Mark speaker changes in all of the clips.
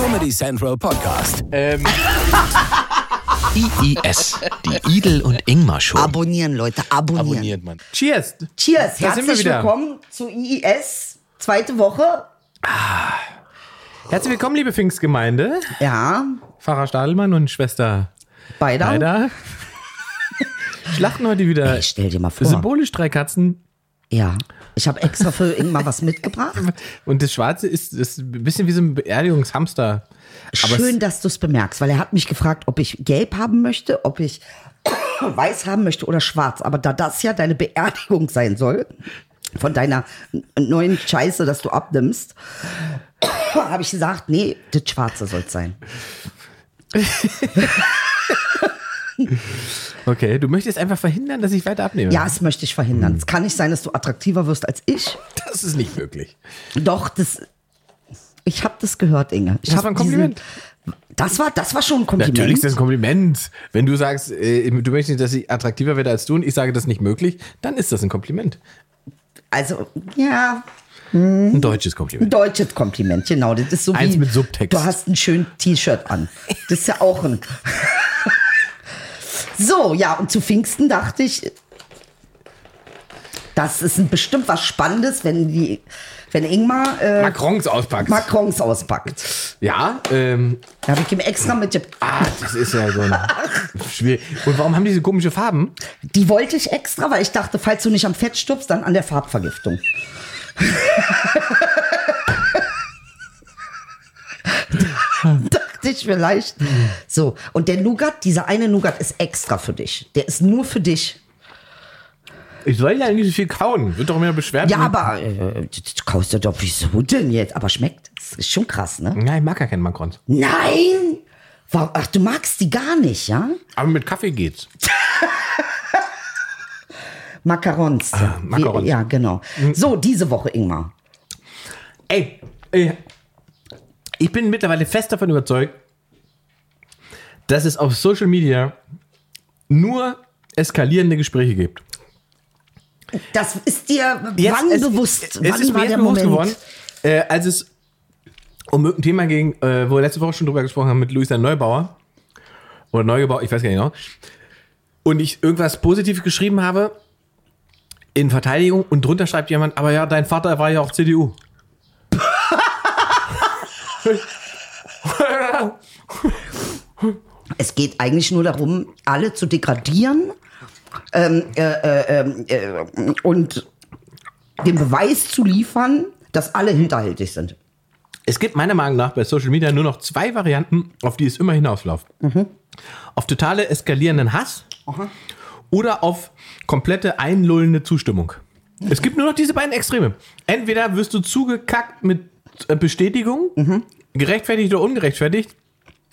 Speaker 1: Comedy Central Podcast.
Speaker 2: Ähm,
Speaker 3: IIS, die Idel und Ingmar Show.
Speaker 4: Abonnieren, Leute, abonnieren.
Speaker 2: abonniert man. Cheers.
Speaker 4: Cheers,
Speaker 2: Da sind wir
Speaker 4: herzlich
Speaker 2: wieder.
Speaker 4: willkommen zu IIS, zweite Woche.
Speaker 2: Herzlich willkommen, liebe Pfingstgemeinde.
Speaker 4: Ja,
Speaker 2: Pfarrer Stadelmann und Schwester
Speaker 4: beide.
Speaker 2: Heider. Schlachten heute wieder
Speaker 4: Ey, stell dir mal vor.
Speaker 2: symbolisch drei Katzen.
Speaker 4: Ja, ich habe extra für Ingmar was mitgebracht.
Speaker 2: Und das Schwarze ist, ist ein bisschen wie so ein Beerdigungshamster. Aber
Speaker 4: Schön, dass du es bemerkst, weil er hat mich gefragt, ob ich gelb haben möchte, ob ich weiß haben möchte oder schwarz. Aber da das ja deine Beerdigung sein soll, von deiner neuen Scheiße, dass du abnimmst, habe ich gesagt, nee, das Schwarze soll es sein.
Speaker 2: Okay, du möchtest einfach verhindern, dass ich weiter abnehme.
Speaker 4: Ja, das möchte ich verhindern. Es kann nicht sein, dass du attraktiver wirst als ich.
Speaker 2: Das ist nicht möglich.
Speaker 4: Doch, das. Ich habe das gehört, Inge. Ich
Speaker 2: Das
Speaker 4: hab
Speaker 2: war ein Kompliment.
Speaker 4: diesen- Das war, das war schon ein Kompliment.
Speaker 2: Natürlich ist das ein Kompliment. Wenn du sagst, äh, du möchtest nicht, dass ich attraktiver werde als du und ich sage, das ist nicht möglich, dann ist das ein Kompliment.
Speaker 4: Also, ja,
Speaker 2: Ein deutsches
Speaker 4: ein
Speaker 2: Kompliment.
Speaker 4: deutsches Kompliment, genau. Das ist so
Speaker 2: Eins
Speaker 4: wie,
Speaker 2: mit Subtext.
Speaker 4: Du hast ein schönes T-Shirt an. Das ist ja auch ein. so, ja, und zu Pfingsten dachte ich, das ist bestimmt was Spannendes, wenn die, wenn Ingmar äh,
Speaker 2: Macrons auspackt.
Speaker 4: Macrons auspackt.
Speaker 2: ja, ähm,
Speaker 4: Da habe ich ihm extra mit.
Speaker 2: ah, das ist ja so ein schwierig. Und warum haben die diese komische Farben?
Speaker 4: Die wollte ich extra, weil ich dachte, falls du nicht am Fett stirbst, dann an der Farbvergiftung. dachte ich vielleicht. So, und der Nougat, dieser eine Nougat ist extra für dich. Der ist nur für dich.
Speaker 2: Ich soll ja nicht so viel kauen. Wird doch immer beschwert.
Speaker 4: Ja, aber äh, das kaufst du doch, wieso denn jetzt? Aber schmeckt. Das ist schon krass, ne?
Speaker 2: Ja, ich mag ja keinen Macrons.
Speaker 4: Nein! Ach, du magst die gar nicht, ja?
Speaker 2: Aber mit Kaffee geht's.
Speaker 4: Macarons.
Speaker 2: Macarons.
Speaker 4: Ja, genau. So, diese Woche, Ingmar.
Speaker 2: Ey, ey, ich bin mittlerweile fest davon überzeugt, dass es auf Social Media nur eskalierende Gespräche gibt.
Speaker 4: Das ist dir wann
Speaker 2: es,
Speaker 4: bewusst?
Speaker 2: Es,
Speaker 4: wann
Speaker 2: ist mir
Speaker 4: der
Speaker 2: jetzt bewusst
Speaker 4: Moment?
Speaker 2: geworden, äh, als es um ein Thema ging, äh, wo wir letzte Woche schon drüber gesprochen haben mit Luisa Neubauer. Oder Neugebauer, ich weiß gar nicht genau. Und ich irgendwas Positives geschrieben habe in Verteidigung und drunter schreibt jemand, aber ja, dein Vater war ja auch CDU.
Speaker 4: Es geht eigentlich nur darum, alle zu degradieren ähm, äh, äh, ähm, äh, und den Beweis zu liefern, dass alle hinterhältig sind.
Speaker 2: Es gibt meiner Meinung nach bei Social Media nur noch zwei Varianten, auf die es immer hinausläuft. Auf totale eskalierenden Hass oder auf komplette einlullende Zustimmung. Es gibt nur noch diese beiden Extreme. Entweder wirst du zugekackt mit äh, Bestätigung, gerechtfertigt oder ungerechtfertigt,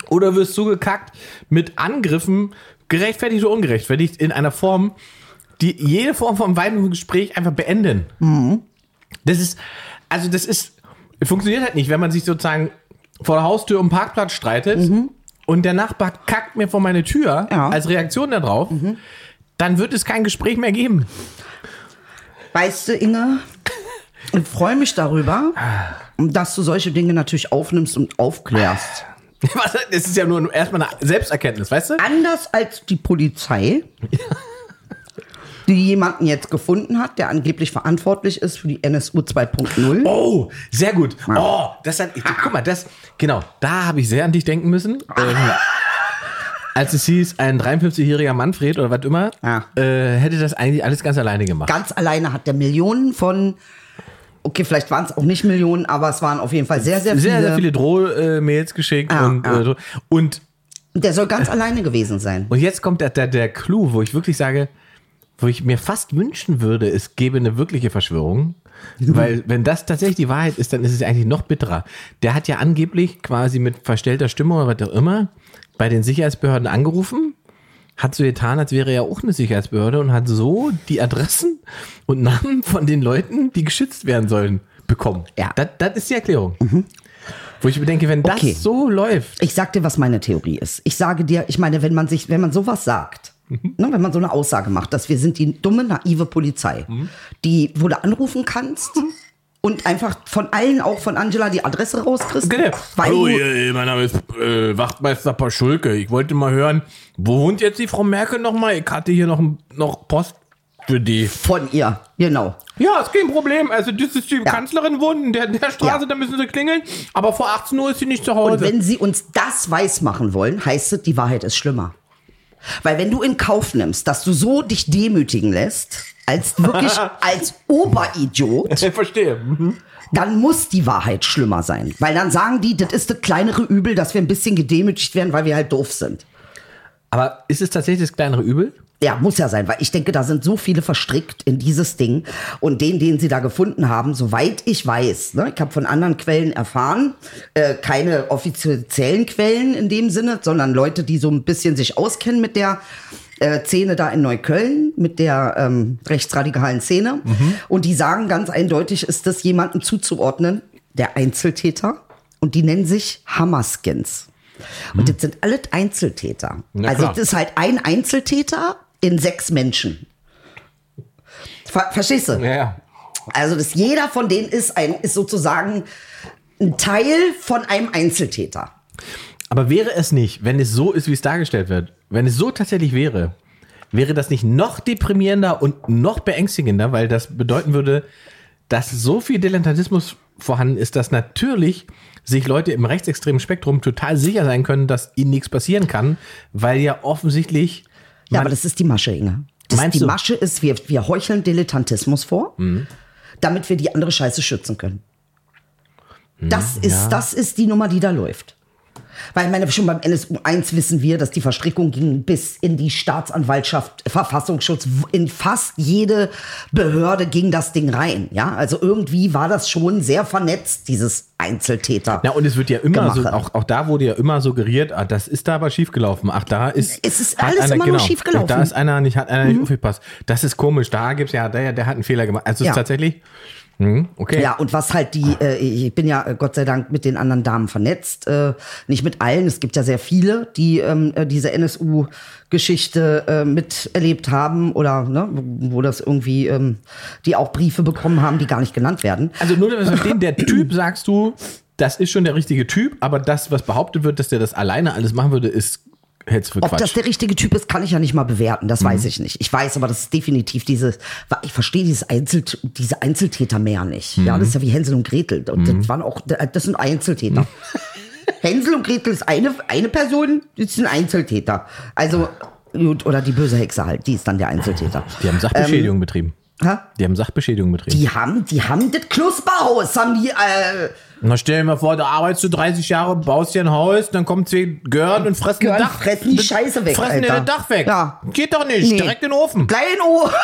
Speaker 2: oder wirst zugekackt mit Angriffen, gerechtfertigt oder ungerechtfertigt, in einer Form, die jede Form von weiteren Gespräch einfach beenden. Das ist, also das ist, funktioniert halt nicht, wenn man sich sozusagen vor der Haustür um Parkplatz streitet und der Nachbar kackt mir vor meine Tür
Speaker 4: Ja.
Speaker 2: als Reaktion darauf, dann wird es kein Gespräch mehr geben.
Speaker 4: Weißt du, Inge, ich freue mich darüber, dass du solche Dinge natürlich aufnimmst und aufklärst.
Speaker 2: Das ist ja nur erstmal eine Selbsterkenntnis, weißt du?
Speaker 4: Anders als die Polizei, die jemanden jetzt gefunden hat, der angeblich verantwortlich ist für die NSU 2.0.
Speaker 2: Oh, sehr gut. Oh, das hat, guck mal, das, genau, da habe ich sehr an dich denken müssen. Ähm, als es hieß, ein 53-jähriger Manfred oder was immer,
Speaker 4: Ja.
Speaker 2: äh, hätte das eigentlich alles ganz alleine gemacht.
Speaker 4: Ganz alleine hat der Millionen von, okay, vielleicht waren es auch nicht Millionen, aber es waren auf jeden Fall sehr, sehr viele.
Speaker 2: sehr, sehr viele Drohmails geschickt
Speaker 4: Ja,
Speaker 2: und,
Speaker 4: ja.
Speaker 2: äh, so. und
Speaker 4: Der soll ganz alleine gewesen sein.
Speaker 2: Und jetzt kommt der, der, der Clou, wo ich wirklich sage, wo ich mir fast wünschen würde, es gäbe eine wirkliche Verschwörung. Weil, wenn das tatsächlich die Wahrheit ist, dann ist es eigentlich noch bitterer. Der hat ja angeblich quasi mit verstellter Stimme oder was auch immer bei den Sicherheitsbehörden angerufen, hat so getan, als wäre er auch eine Sicherheitsbehörde und hat so die Adressen und Namen von den Leuten, die geschützt werden sollen, bekommen.
Speaker 4: Ja.
Speaker 2: Das, das ist die Erklärung. Wo ich mir denke, wenn das
Speaker 4: Okay.
Speaker 2: so läuft,
Speaker 4: Ich sag dir, was meine Theorie ist. Ich sage dir, ich meine, wenn man sich, wenn man sowas sagt,
Speaker 2: Mhm.
Speaker 4: ne, wenn man so eine Aussage macht, dass wir sind die dumme, naive Polizei, die, wo du anrufen kannst,
Speaker 2: Mhm.
Speaker 4: Und einfach von allen, auch von Angela, die Adresse rauskriegst.
Speaker 2: Genau. Hallo, ihr, mein Name ist äh, Wachtmeister Paschulke. Ich wollte mal hören, wo wohnt jetzt die Frau Merkel nochmal? Ich hatte hier noch, noch Post für die.
Speaker 4: von ihr, genau.
Speaker 2: Ja, ist kein Problem. Also, das ist die Kanzlerin wohnt in der, der Straße,
Speaker 4: Ja.
Speaker 2: da müssen sie klingeln. Aber vor 18 Uhr ist sie nicht zu Hause.
Speaker 4: Und wenn sie uns das weiß machen wollen, heißt es, die Wahrheit ist schlimmer. Weil wenn du in Kauf nimmst, dass du so dich demütigen lässt, als wirklich als Oberidiot,
Speaker 2: ich verstehe. Mhm.
Speaker 4: dann muss die Wahrheit schlimmer sein. Weil dann sagen die, das ist das kleinere Übel, dass wir ein bisschen gedemütigt werden, weil wir halt doof sind.
Speaker 2: Aber ist es tatsächlich das kleinere Übel?
Speaker 4: Ja, muss ja sein, weil ich denke, da sind so viele verstrickt in dieses Ding. Und den, den sie da gefunden haben, soweit ich weiß, ne, ich habe von anderen Quellen erfahren, äh, keine offiziellen Quellen in dem Sinne, sondern Leute, die so ein bisschen sich auskennen mit der äh, Szene da in Neukölln, mit der ähm, rechtsradikalen Szene. Und die sagen ganz eindeutig, ist das jemanden zuzuordnen, der Einzeltäter. Und die nennen sich Hammerskins. Und das sind alles Einzeltäter.
Speaker 2: Na
Speaker 4: also
Speaker 2: klar.
Speaker 4: das ist halt ein Einzeltäter in sechs Menschen. Ver verstehst du?
Speaker 2: Ja, ja.
Speaker 4: Also dass jeder von denen ist ein ist sozusagen ein Teil von einem Einzeltäter.
Speaker 2: Aber wäre es nicht, wenn es so ist, wie es dargestellt wird, wenn es so tatsächlich wäre, wäre das nicht noch deprimierender und noch beängstigender, weil das bedeuten würde, dass so viel Dilettantismus vorhanden ist, dass natürlich sich Leute im rechtsextremen Spektrum total sicher sein können, dass ihnen nichts passieren kann, weil ja offensichtlich
Speaker 4: Ja, aber das ist die Masche, Inge. Das
Speaker 2: Meinst
Speaker 4: die
Speaker 2: du? Mhm.
Speaker 4: Masche ist, wir, wir heucheln Dilettantismus vor, damit wir die andere Scheiße schützen können. Das ist,
Speaker 2: ja.
Speaker 4: das ist die Nummer, die da läuft. Weil meine, schon beim NSU 1 wissen wir, dass die Verstrickung ging bis in die Staatsanwaltschaft, Verfassungsschutz, in fast jede Behörde ging das Ding rein. Ja, also irgendwie war das schon sehr vernetzt, dieses Einzeltäter.
Speaker 2: Ja, und es wird ja immer so,
Speaker 4: Gemache.
Speaker 2: auch, auch da wurde ja immer suggeriert, ah, das ist da aber schiefgelaufen. Ach, da ist.
Speaker 4: Es ist alles immer nur schiefgelaufen.
Speaker 2: Da ist einer nicht, hat einer nicht aufgepasst. Das ist komisch. Da gibt's ja, der, der hat einen Fehler gemacht. Also es
Speaker 4: Ja.
Speaker 2: ist tatsächlich. Hm, okay.
Speaker 4: Ja, und was halt die, äh, ich bin ja äh, Gott sei Dank mit den anderen Damen vernetzt, äh, nicht mit allen, es gibt ja sehr viele, die ähm, äh, diese NSU-Geschichte äh, miterlebt haben oder ne, wo wo das irgendwie, ähm, die auch Briefe bekommen haben, die gar nicht genannt werden.
Speaker 2: Also nur, dass wir verstehen, der Typ, sagst du, das ist schon der richtige Typ, aber das, was behauptet wird, dass der das alleine alles machen würde, ist hältst für
Speaker 4: Ob das der richtige Typ ist, kann ich ja nicht mal bewerten, das weiß ich nicht. Ich weiß aber, das ist definitiv dieses, ich verstehe dieses Einzel, diese Einzeltäter mehr nicht. Ja, das ist ja wie Hänsel und Gretel. Und das waren auch, das sind Einzeltäter. Hänsel und Gretel ist eine, eine Person, das ist ein Einzeltäter. Also, gut, oder die böse Hexe halt, die ist dann der Einzeltäter.
Speaker 2: Die haben Sachbeschädigung betrieben.
Speaker 4: Hä?
Speaker 2: Die haben Sachbeschädigung betrieben.
Speaker 4: Die haben, die haben das Knusperhaus, haben die, äh,
Speaker 2: Na, stell dir mal vor, da arbeitest du 30 Jahre, baust dir ein Haus, dann kommen zwei Gören und fressen
Speaker 4: Gören
Speaker 2: Dach.
Speaker 4: fressen die Scheiße weg,
Speaker 2: Fressen dir das Dach weg.
Speaker 4: Ja.
Speaker 2: Geht doch nicht.
Speaker 4: Nee.
Speaker 2: Direkt in den Ofen.
Speaker 4: Klein O.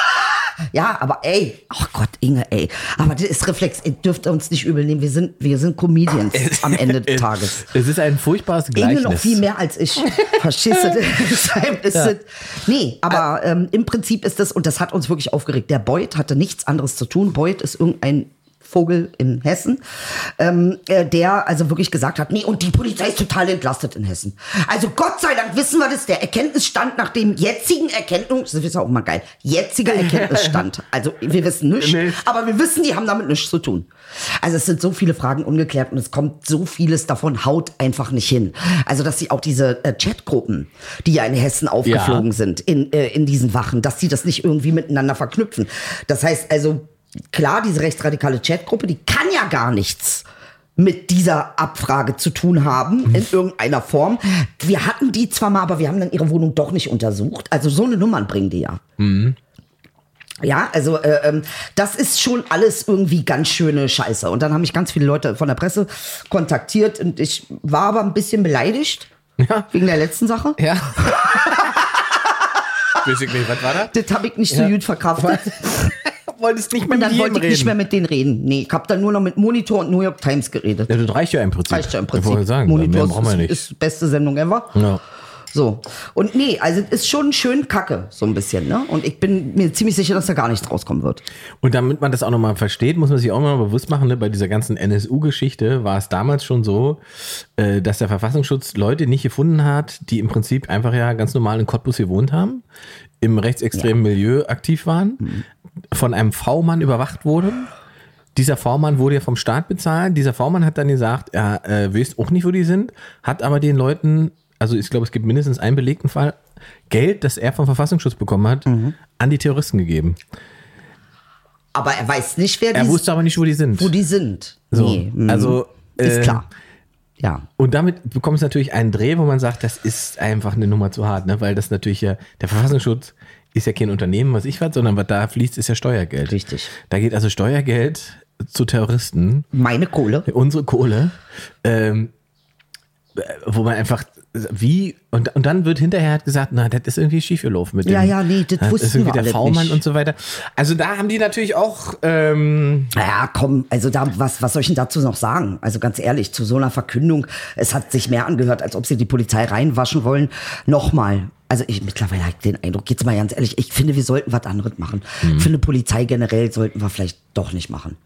Speaker 4: Ja, aber ey, ach Gott, Inge, ey. Aber das ist Reflex, ihr dürft uns nicht übel nehmen. Wir sind, wir sind Comedians am Ende des Tages.
Speaker 2: Es ist ein furchtbares
Speaker 4: Inge noch viel mehr als ich. Verstehst du? Deshalb ist es, nee, aber ähm, im Prinzip ist das, und das hat uns wirklich aufgeregt. Der Beuth hatte nichts anderes zu tun. Beuth ist irgendein Vogel in Hessen, ähm, äh, der also wirklich gesagt hat, nee, und die Polizei ist total entlastet in Hessen. Also Gott sei Dank wissen wir das, der Erkenntnisstand nach dem jetzigen Erkenntnis, das ist auch mal geil, jetziger Erkenntnisstand. Also wir wissen nichts, aber wir wissen, die haben damit nichts zu tun. Also es sind so viele Fragen ungeklärt und es kommt so vieles davon haut einfach nicht hin. Also dass sie auch diese äh, Chatgruppen, die ja in Hessen aufgeflogen
Speaker 2: Ja.
Speaker 4: sind, in, äh, in diesen Wachen, dass sie das nicht irgendwie miteinander verknüpfen. Das heißt also, klar, diese rechtsradikale Chatgruppe, die kann ja gar nichts mit dieser Abfrage zu tun haben, in irgendeiner Form. Wir hatten die zwar mal, aber wir haben dann ihre Wohnung doch nicht untersucht. Also so eine Nummern bringen die ja. Ja, also äh, ähm, das ist schon alles irgendwie ganz schöne Scheiße. Und dann haben mich ganz viele Leute von der Presse kontaktiert und ich war aber ein bisschen beleidigt
Speaker 2: Ja.
Speaker 4: wegen der letzten Sache.
Speaker 2: Ja. Ich nicht, was war das?
Speaker 4: Das habe ich nicht so
Speaker 2: Ja.
Speaker 4: gut verkraftet.
Speaker 2: Wolltest nicht mehr
Speaker 4: Und
Speaker 2: mit
Speaker 4: dann wollte ich
Speaker 2: reden.
Speaker 4: nicht mehr mit denen reden. Nee, ich habe dann nur noch mit Monitor und New York Times geredet.
Speaker 2: ja, das reicht ja im Prinzip.
Speaker 4: Reicht ja im
Speaker 2: Ich
Speaker 4: Prinzip.
Speaker 2: wollte sagen,
Speaker 4: Monitor
Speaker 2: brauchen wir
Speaker 4: ist,
Speaker 2: nicht.
Speaker 4: ist beste Sendung ever.
Speaker 2: Ja.
Speaker 4: So. Und nee, also es ist schon schön kacke, so ein bisschen, ne? Und ich bin mir ziemlich sicher, dass da gar nichts rauskommen wird.
Speaker 2: Und damit man das auch nochmal versteht, muss man sich auch mal bewusst machen, ne, bei dieser ganzen NSU-Geschichte war es damals schon so, äh, dass der Verfassungsschutz Leute nicht gefunden hat, die im Prinzip einfach ja ganz normal in Cottbus gewohnt haben, im rechtsextremen Milieu aktiv waren, von einem V-Mann überwacht wurden dieser Vormann wurde ja vom Staat bezahlt. Dieser Vormann hat dann gesagt, er äh, weiß auch nicht, wo die sind, hat aber den Leuten, also ich glaube, es gibt mindestens einen belegten Fall, Geld, das er vom Verfassungsschutz bekommen hat,
Speaker 4: Mhm.
Speaker 2: an die Terroristen gegeben.
Speaker 4: Aber er weiß nicht, wer
Speaker 2: Er
Speaker 4: die,
Speaker 2: wusste aber nicht, wo die sind.
Speaker 4: wo die sind.
Speaker 2: So,
Speaker 4: Nee, mm,
Speaker 2: also,
Speaker 4: ist
Speaker 2: äh,
Speaker 4: klar. Ja.
Speaker 2: Und damit bekommt es natürlich einen Dreh, wo man sagt, das ist einfach eine Nummer zu hart, ne? weil das natürlich ja, der Verfassungsschutz ist ja kein Unternehmen, was ich was, sondern was da fließt, ist ja Steuergeld.
Speaker 4: Richtig.
Speaker 2: Da geht also Steuergeld zu Terroristen,
Speaker 4: Meine Kohle.
Speaker 2: unsere Kohle, ähm, äh, wo man einfach, wie, und, und dann wird hinterher halt gesagt, na, das ist irgendwie schief gelaufen mit dem.
Speaker 4: Ja, ja, nee, das wussten
Speaker 2: ist irgendwie
Speaker 4: wir
Speaker 2: der V-Mann und so weiter. Also da haben die natürlich auch, ähm,
Speaker 4: Ja, komm, also da, was, was soll ich denn dazu noch sagen? Also ganz ehrlich, zu so einer Verkündung, es hat sich mehr angehört, als ob sie die Polizei reinwaschen wollen. Nochmal. Also ich mittlerweile habe ich den Eindruck, jetzt mal ganz ehrlich, ich finde, wir sollten was anderes machen.
Speaker 2: Mhm.
Speaker 4: Ich finde, Polizei generell sollten wir vielleicht doch nicht machen.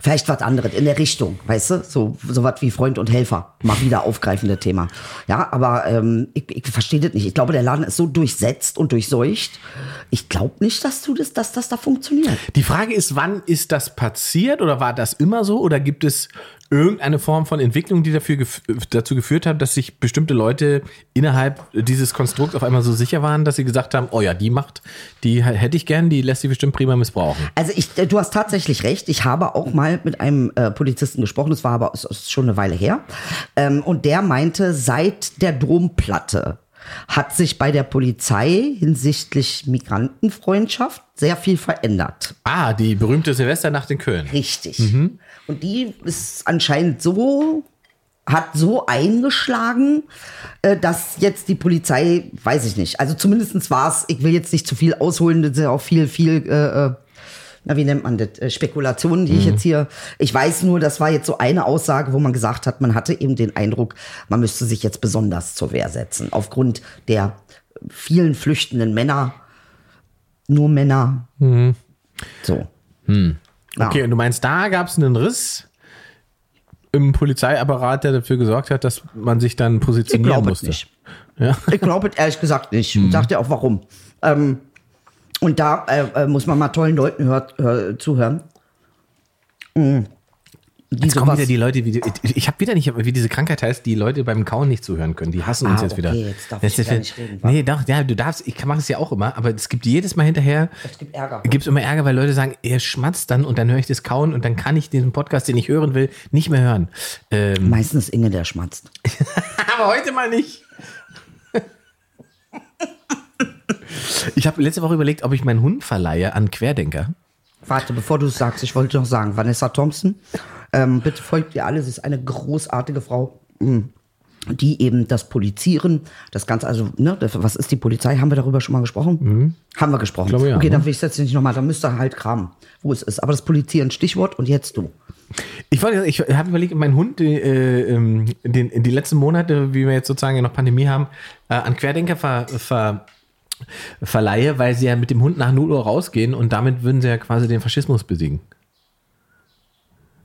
Speaker 4: Vielleicht was anderes in der Richtung, weißt du? So, so was wie Freund und Helfer. Mal wieder aufgreifende Thema. Ja, aber ähm, ich, ich verstehe das nicht. Ich glaube, der Laden ist so durchsetzt und durchseucht. Ich glaube nicht, dass du das, dass das da funktioniert.
Speaker 2: Die Frage ist, wann ist das passiert oder war das immer so oder gibt es irgendeine Form von Entwicklung, die dafür gef dazu geführt hat, dass sich bestimmte Leute innerhalb dieses Konstrukts auf einmal so sicher waren, dass sie gesagt haben, oh ja, die Macht, die hätte ich gern, die lässt sich bestimmt prima missbrauchen.
Speaker 4: Also ich, du hast tatsächlich recht. Ich habe auch mal mit einem äh, Polizisten gesprochen. Das war aber schon eine Weile her. Ähm, und der meinte, seit der Domplatte hat sich bei der Polizei hinsichtlich Migrantenfreundschaft sehr viel verändert.
Speaker 2: Ah, die berühmte Silvesternacht in Köln.
Speaker 4: Richtig. Und die ist anscheinend so, hat so eingeschlagen, äh, dass jetzt die Polizei, weiß ich nicht, also zumindestens war es, ich will jetzt nicht zu viel ausholen, das ist ja auch viel, viel, äh, äh, na, wie nennt man das, äh, Spekulationen, die ich jetzt hier, ich weiß nur, das war jetzt so eine Aussage, wo man gesagt hat, man hatte eben den Eindruck, man müsste sich jetzt besonders zur Wehr setzen, aufgrund der vielen flüchtenden Männer, nur Männer, so. Ja.
Speaker 2: Okay, und du meinst, da gab es einen Riss im Polizeiapparat, der dafür gesorgt hat, dass man sich dann
Speaker 4: Ich
Speaker 2: positionieren
Speaker 4: es
Speaker 2: musste.
Speaker 4: nicht.
Speaker 2: Ja.
Speaker 4: Ich glaube es ehrlich gesagt nicht. Ich sag dir auch warum. Ähm, und da äh, äh, muss man mal tollen Leuten hört, hör, zuhören. Mm. Die
Speaker 2: Jetzt kommen wieder die Leute, wie die, ich habe wieder nicht, wie diese Krankheit heißt, die Leute beim Kauen nicht zuhören können. Die hassen uns
Speaker 4: Ah,
Speaker 2: jetzt wieder.
Speaker 4: okay, jetzt darf
Speaker 2: Das
Speaker 4: ich nicht reden?
Speaker 2: Nee, doch, ja, du darfst, ich mache es ja auch immer, aber es gibt jedes Mal hinterher,
Speaker 4: Es gibt Ärger.
Speaker 2: gibt es immer Ärger, weil Leute sagen, er schmatzt dann und dann höre ich das Kauen und dann kann ich diesen Podcast, den ich hören will, nicht mehr hören. Ähm,
Speaker 4: Meistens Inge, der schmatzt.
Speaker 2: aber heute mal nicht. Ich habe letzte Woche überlegt, ob ich meinen Hund verleihe an Querdenker.
Speaker 4: Warte, bevor du es sagst, ich wollte noch sagen, Vanessa Thompson, ähm, bitte folgt ihr alle, sie ist eine großartige Frau. mm, Die eben das Polizieren, das Ganze, also, ne, das, was ist die Polizei? Haben wir darüber schon mal gesprochen? Haben wir gesprochen.
Speaker 2: Mhm. glaube, ja,
Speaker 4: okay,
Speaker 2: ne?
Speaker 4: dann will ich es jetzt nicht nochmal, dann müsst ihr halt kramen, wo es ist. Aber das Polizieren, Stichwort und jetzt du.
Speaker 2: Ich wollte, ich habe überlegt, mein Hund die, äh, ähm, den, die letzten Monate, wie wir jetzt sozusagen noch Pandemie haben, äh, an Querdenker ver, ver, verleihe, weil sie ja mit dem Hund nach 0 Uhr rausgehen und damit würden sie ja quasi den Faschismus besiegen.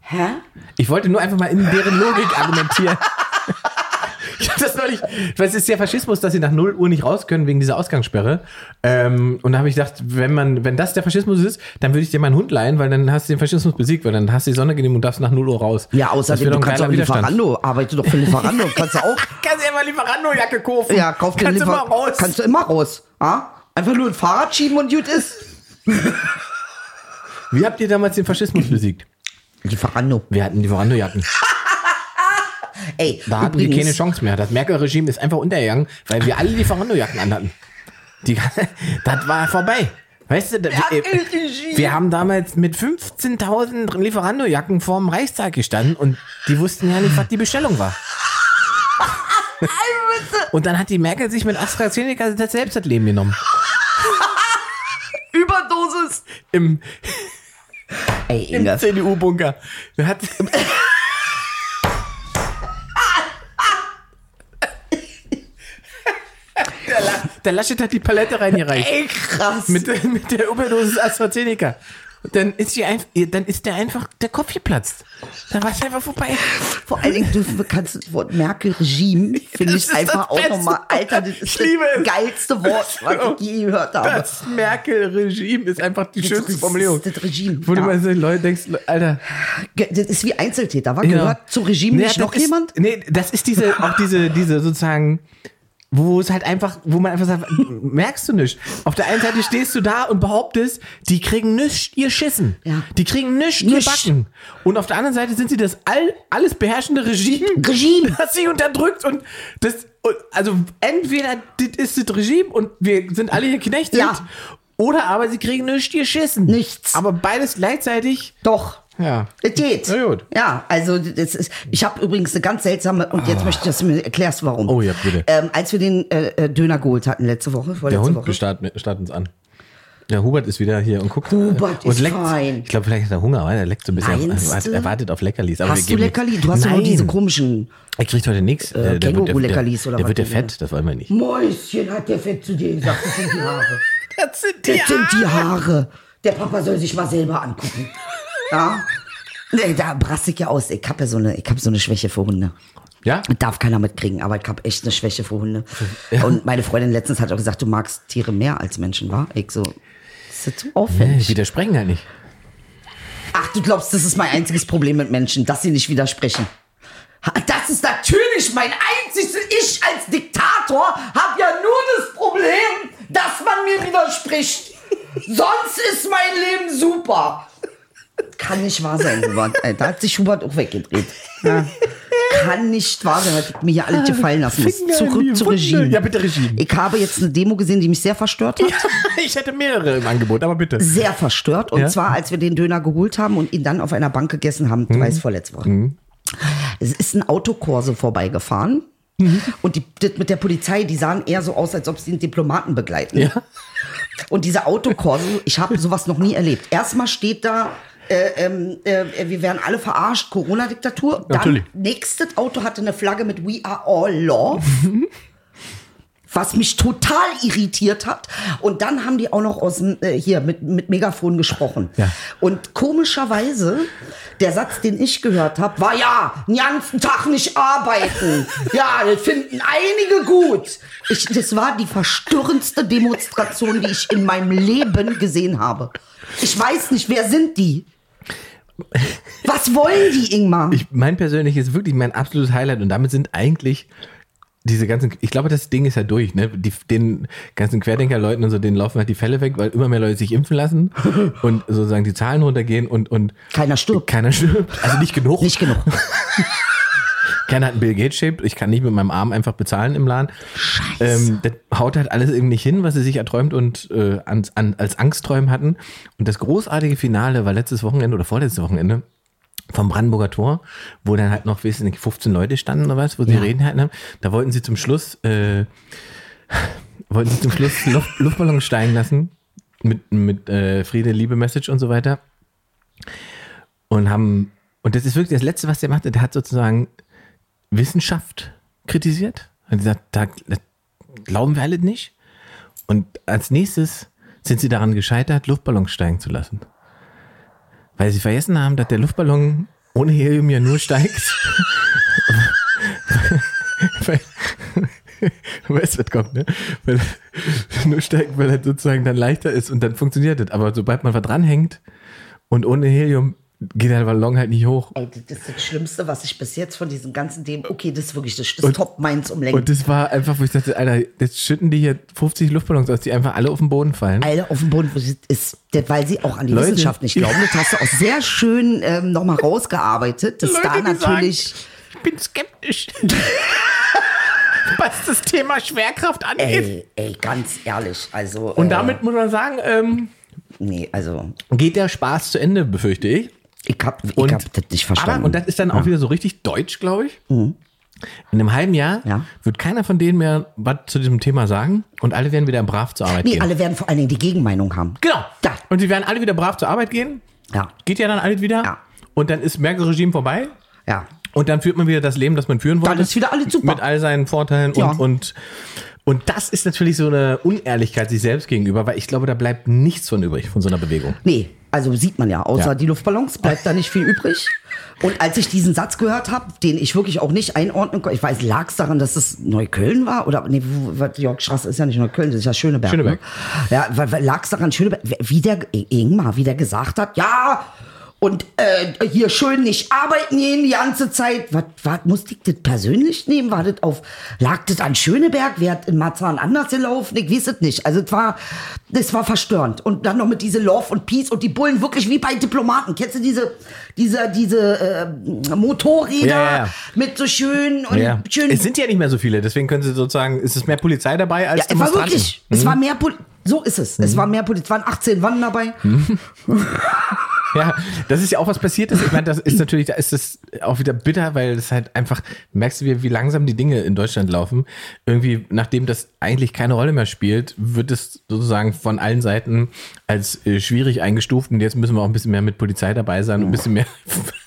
Speaker 4: Hä?
Speaker 2: Ich wollte nur einfach mal in deren Logik argumentieren. Neulich, weil es ist ja Faschismus, dass sie nach 0 Uhr nicht raus können wegen dieser Ausgangssperre. Ähm, und da habe ich gedacht, wenn man, wenn das der Faschismus ist, dann würde ich dir meinen Hund leihen, weil dann hast du den Faschismus besiegt, weil dann hast du die Sonne genommen und darfst nach 0 Uhr raus.
Speaker 4: Ja, außerdem,
Speaker 2: wäre
Speaker 4: du kannst auch Lieferando, arbeite doch für Lieferando, kannst du auch.
Speaker 2: Kannst du immer Lieferando-Jacke kaufen.
Speaker 4: Ja, kauf dir
Speaker 2: Kannst
Speaker 4: Liefer
Speaker 2: mal raus.
Speaker 4: Kannst du immer raus. Ah? Einfach nur ein Fahrrad schieben und gut ist.
Speaker 2: Wie habt ihr damals den Faschismus besiegt?
Speaker 4: Lieferando.
Speaker 2: Wir hatten Lieferando-Jacken.
Speaker 4: Ey,
Speaker 2: Da hatten die
Speaker 4: übrigens,
Speaker 2: keine Chance mehr. Das Merkel-Regime ist einfach untergegangen, weil wir alle Lieferando-Jacken anhatten. Die, das war vorbei. Weißt du, wir, wir haben damals mit 15.000 Lieferando-Jacken vorm Reichstag gestanden und die wussten ja nicht, was die Bestellung war. Und dann hat die Merkel sich mit AstraZeneca das selbst das Leben genommen.
Speaker 4: Überdosis.
Speaker 2: Im,
Speaker 4: Ey,
Speaker 2: im. CDU-Bunker. Hat- Der, La der Laschet hat die Palette reingereicht.
Speaker 4: Ey, krass.
Speaker 2: Mit, der- mit der Überdosis AstraZeneca. dann ist, die ein, dann ist der einfach der Kopf geplatzt. Dann war es einfach vorbei.
Speaker 4: Vor allen Dingen, du kannst das Wort Merkel-Regime, finde ich einfach auch nochmal, Alter, das ist das geilste Wort, was ich je gehört habe.
Speaker 2: Das Merkel-Regime ist einfach die
Speaker 4: Das
Speaker 2: schönste
Speaker 4: ist
Speaker 2: Formulierung.
Speaker 4: das Regime,
Speaker 2: Wo du
Speaker 4: ja.
Speaker 2: mal so Leute denkst, Alter.
Speaker 4: Das ist wie Einzeltäter, war
Speaker 2: ja.
Speaker 4: gehört zum Regime
Speaker 2: Nee,
Speaker 4: nicht noch
Speaker 2: ist,
Speaker 4: jemand?
Speaker 2: Nee, das ist diese, auch diese, diese sozusagen, wo es halt einfach, wo man einfach sagt, merkst du nicht. Auf der einen Seite stehst du da und behauptest, die kriegen nichts ihr Schissen.
Speaker 4: Ja.
Speaker 2: Die kriegen nichts ihr. Backen. Und auf der anderen Seite sind sie das all, alles beherrschende Regime.
Speaker 4: Regime.
Speaker 2: Das sie unterdrückt und das, und also entweder das ist das Regime und wir sind alle hier knechtet.
Speaker 4: Ja.
Speaker 2: Oder aber sie kriegen nichts ihr Schissen.
Speaker 4: Nichts.
Speaker 2: Aber beides gleichzeitig.
Speaker 4: Doch.
Speaker 2: Ja.
Speaker 4: Es geht.
Speaker 2: Na gut.
Speaker 4: Ja, also das ist. Ich habe übrigens eine ganz seltsame und jetzt möchte ich, dass du mir erklärst, warum.
Speaker 2: Oh ja, bitte.
Speaker 4: Ähm, als wir den äh, äh, Döner geholt hatten letzte Woche,
Speaker 2: Der Hund
Speaker 4: Woche.
Speaker 2: starrt, starrt uns an. Ja, Hubert ist wieder hier und guckt.
Speaker 4: Hubert
Speaker 2: und
Speaker 4: ist
Speaker 2: leckt.
Speaker 4: fein.
Speaker 2: Ich glaube, vielleicht hat er Hunger, weil er leckt so ein bisschen.
Speaker 4: Meinst
Speaker 2: Er wartet,
Speaker 4: du?
Speaker 2: er wartet auf Leckerlis. Aber wir
Speaker 4: Hast du
Speaker 2: geben
Speaker 4: Leckerli? Du hast doch
Speaker 2: Nein.
Speaker 4: nur diese komischen
Speaker 2: Er kriegt heute nichts.
Speaker 4: Äh, Känguru-Leckerlis oder
Speaker 2: Der
Speaker 4: was
Speaker 2: wird der
Speaker 4: die
Speaker 2: fett, das wollen wir nicht.
Speaker 4: Mäuschen, hat der Fett zu dir gesagt. Das sind die Haare.
Speaker 2: Das sind
Speaker 4: die Haare. Der Papa soll sich mal selber angucken. Ja? Nee, da braste ich ja aus. Ich habe ja so eine, ich hab so eine Schwäche für Hunde.
Speaker 2: Ja?
Speaker 4: Darf keiner mitkriegen, aber ich habe echt eine Schwäche für Hunde. Und meine Freundin letztens hat auch gesagt, du magst Tiere mehr als Menschen, war? Ich so, das ist so
Speaker 2: Die
Speaker 4: auffällig.
Speaker 2: widersprechen halt nicht.
Speaker 4: Ach, du glaubst, das ist mein einziges Problem mit Menschen, dass sie nicht widersprechen. Das ist natürlich mein einziges. Ich als Diktator habe ja nur das Problem, dass man mir widerspricht. Sonst ist mein Leben super. Kann nicht wahr sein, Hubert. Äh, Da hat sich Hubert auch weggedreht. Ja. Kann nicht wahr sein, was ich mir hier alles gefallen lassen muss.
Speaker 2: Finger in die
Speaker 4: Zurück zu
Speaker 2: Wunde.
Speaker 4: Regime.
Speaker 2: Ja, bitte Regime.
Speaker 4: Ich habe jetzt eine Demo gesehen, die mich sehr verstört hat.
Speaker 2: ich hätte mehrere im Angebot, aber bitte.
Speaker 4: sehr verstört. Und
Speaker 2: Ja?
Speaker 4: zwar, als wir den Döner geholt haben und ihn dann auf einer Bank gegessen haben,
Speaker 2: Mhm.
Speaker 4: weiß vorletzte Woche. Es ist ein Autokorso vorbeigefahren.
Speaker 2: Mhm.
Speaker 4: Und die, das mit der Polizei, die sahen eher so aus, als ob sie einen Diplomaten begleiten.
Speaker 2: Ja.
Speaker 4: Und diese Autokorso, ich habe sowas noch nie erlebt. Erstmal steht da, äh, ähm, äh, wir werden alle verarscht, Corona-Diktatur. Dann
Speaker 2: Natürlich.
Speaker 4: nächstes Auto hatte eine Flagge mit We are all love. was mich total irritiert hat. Und dann haben die auch noch aus dem, äh, hier mit, mit Megafon gesprochen.
Speaker 2: Ja.
Speaker 4: Und komischerweise, der Satz, den ich gehört habe, war ja, den ganzen Tag nicht arbeiten. Ja, das finden einige gut. Ich, das war die verstörendste Demonstration, die ich in meinem Leben gesehen habe. Ich weiß nicht, wer sind die? Was wollen die, Ingmar?
Speaker 2: Ich, mein persönliches ist wirklich mein absolutes Highlight und damit sind eigentlich diese ganzen, ich glaube, das Ding ist ja durch, ne? Die, den ganzen Querdenker-Leuten und so, denen laufen halt die Fälle weg, weil immer mehr Leute sich impfen lassen und sozusagen die Zahlen runtergehen und, und
Speaker 4: Keiner stirbt.
Speaker 2: keiner stirbt. Also nicht genug.
Speaker 4: Nicht genug.
Speaker 2: Keiner hat einen Bill Gates Shape. Ich kann nicht mit meinem Arm einfach bezahlen im Laden. Ähm, das haut halt alles irgendwie nicht hin, was sie sich erträumt und äh, ans, an, als Angstträumen hatten. Und das großartige Finale war letztes Wochenende oder vorletztes Wochenende vom Brandenburger Tor, wo dann halt noch, weiß ich nicht, 15 Leute standen oder was, wo sie
Speaker 4: Ja.
Speaker 2: reden hatten. Da wollten sie zum Schluss, äh, wollten sie zum Schluss Luft, Luftballons steigen lassen mit, mit äh, Friede, Liebe, Message und so weiter. Und haben, und das ist wirklich das Letzte, was der machte, der hat sozusagen Wissenschaft kritisiert. Und gesagt, da das glauben wir alle nicht. Und als nächstes sind sie daran gescheitert, Luftballons steigen zu lassen. Weil sie vergessen haben, dass der Luftballon ohne Helium ja nur steigt. weil, weißt was kommt, ne? Weil nur steigt, weil er sozusagen dann leichter ist und dann funktioniert das. Aber sobald man was dranhängt und ohne Helium geht der Ballon halt nicht hoch.
Speaker 4: Ey, das ist das Schlimmste, was ich bis jetzt von diesem ganzen Dem. Okay, das ist wirklich das, das Top meins um Längen.
Speaker 2: Und das war einfach, wo ich dachte, Alter, jetzt schütten die hier 50 Luftballons aus, die einfach alle auf den Boden fallen.
Speaker 4: Alter, auf dem Boden ist, weil sie auch an die
Speaker 2: Leute.
Speaker 4: Wissenschaft nicht glauben. Das hast du auch sehr schön ähm, nochmal rausgearbeitet. Das da natürlich.
Speaker 2: Sagen, ich bin skeptisch. was das Thema Schwerkraft angeht.
Speaker 4: Ey, ey, ganz ehrlich. Also.
Speaker 2: Und
Speaker 4: äh,
Speaker 2: damit muss man sagen, ähm,
Speaker 4: Nee, also.
Speaker 2: geht der Spaß zu Ende, befürchte ich.
Speaker 4: Ich hab, ich
Speaker 2: Und-
Speaker 4: hab das nicht verstanden.
Speaker 2: Aber, und das ist dann auch wieder so richtig deutsch, glaube ich. In einem halben Jahr
Speaker 4: Ja.
Speaker 2: wird keiner von denen mehr was zu diesem Thema sagen und alle werden wieder brav zur Arbeit
Speaker 4: nee,
Speaker 2: gehen.
Speaker 4: alle werden vor allen Dingen die Gegenmeinung haben.
Speaker 2: Genau.
Speaker 4: Da.
Speaker 2: Und sie werden alle wieder brav zur Arbeit gehen.
Speaker 4: Ja.
Speaker 2: Geht ja dann alles wieder.
Speaker 4: Ja.
Speaker 2: Und dann ist Merkel-Regime vorbei.
Speaker 4: Ja.
Speaker 2: Und dann führt man wieder das Leben, das man führen wollte.
Speaker 4: Dann ist wieder alles super.
Speaker 2: Mit all seinen Vorteilen
Speaker 4: Ja.
Speaker 2: und, und, Und das ist natürlich so eine Unehrlichkeit sich selbst gegenüber, weil ich glaube, da bleibt nichts von übrig von so einer Bewegung.
Speaker 4: Nee, also sieht man ja, außer
Speaker 2: Ja.
Speaker 4: die Luftballons bleibt da nicht viel übrig. Und als ich diesen Satz gehört habe, den ich wirklich auch nicht einordnen konnte, ich weiß, lag es daran, dass es Neukölln war? Oder, nee, Jörgstraße ist ja nicht Neukölln, das ist ja Schöneberg.
Speaker 2: Schöneberg.
Speaker 4: Ne? Ja, lag es daran, Schöneberg, wie der, Ingmar, wie der gesagt hat, ja, und äh, hier schön nicht arbeiten gehen die ganze Zeit. Was, was musste ich das persönlich nehmen? War das auf, lag das an Schöneberg? Wer hat in Marzahn anders gelaufen? Ich weiß es nicht. Also es war, das war verstörend. Und dann noch mit diese Love und Peace und die Bullen wirklich wie bei Diplomaten. Kennst du diese, diese, diese äh, Motorräder
Speaker 2: Ja, ja,
Speaker 4: mit so schön und
Speaker 2: Ja.
Speaker 4: schön.
Speaker 2: Es sind ja nicht mehr so viele, deswegen können sie sozusagen, ist es mehr Polizei dabei als
Speaker 4: ja, es war wirklich, es war mehr Poli so ist es. Es war mehr Polizei. Es waren 18 Wannen dabei.
Speaker 2: Ja, das ist ja auch was passiert ist. Ich meine, das ist natürlich, da ist es auch wieder bitter, weil es halt einfach, merkst du, wie, wie langsam die Dinge in Deutschland laufen. Irgendwie, nachdem das eigentlich keine Rolle mehr spielt, wird es sozusagen von allen Seiten als äh, schwierig eingestuft und jetzt müssen wir auch ein bisschen mehr mit Polizei dabei sein und ein bisschen mehr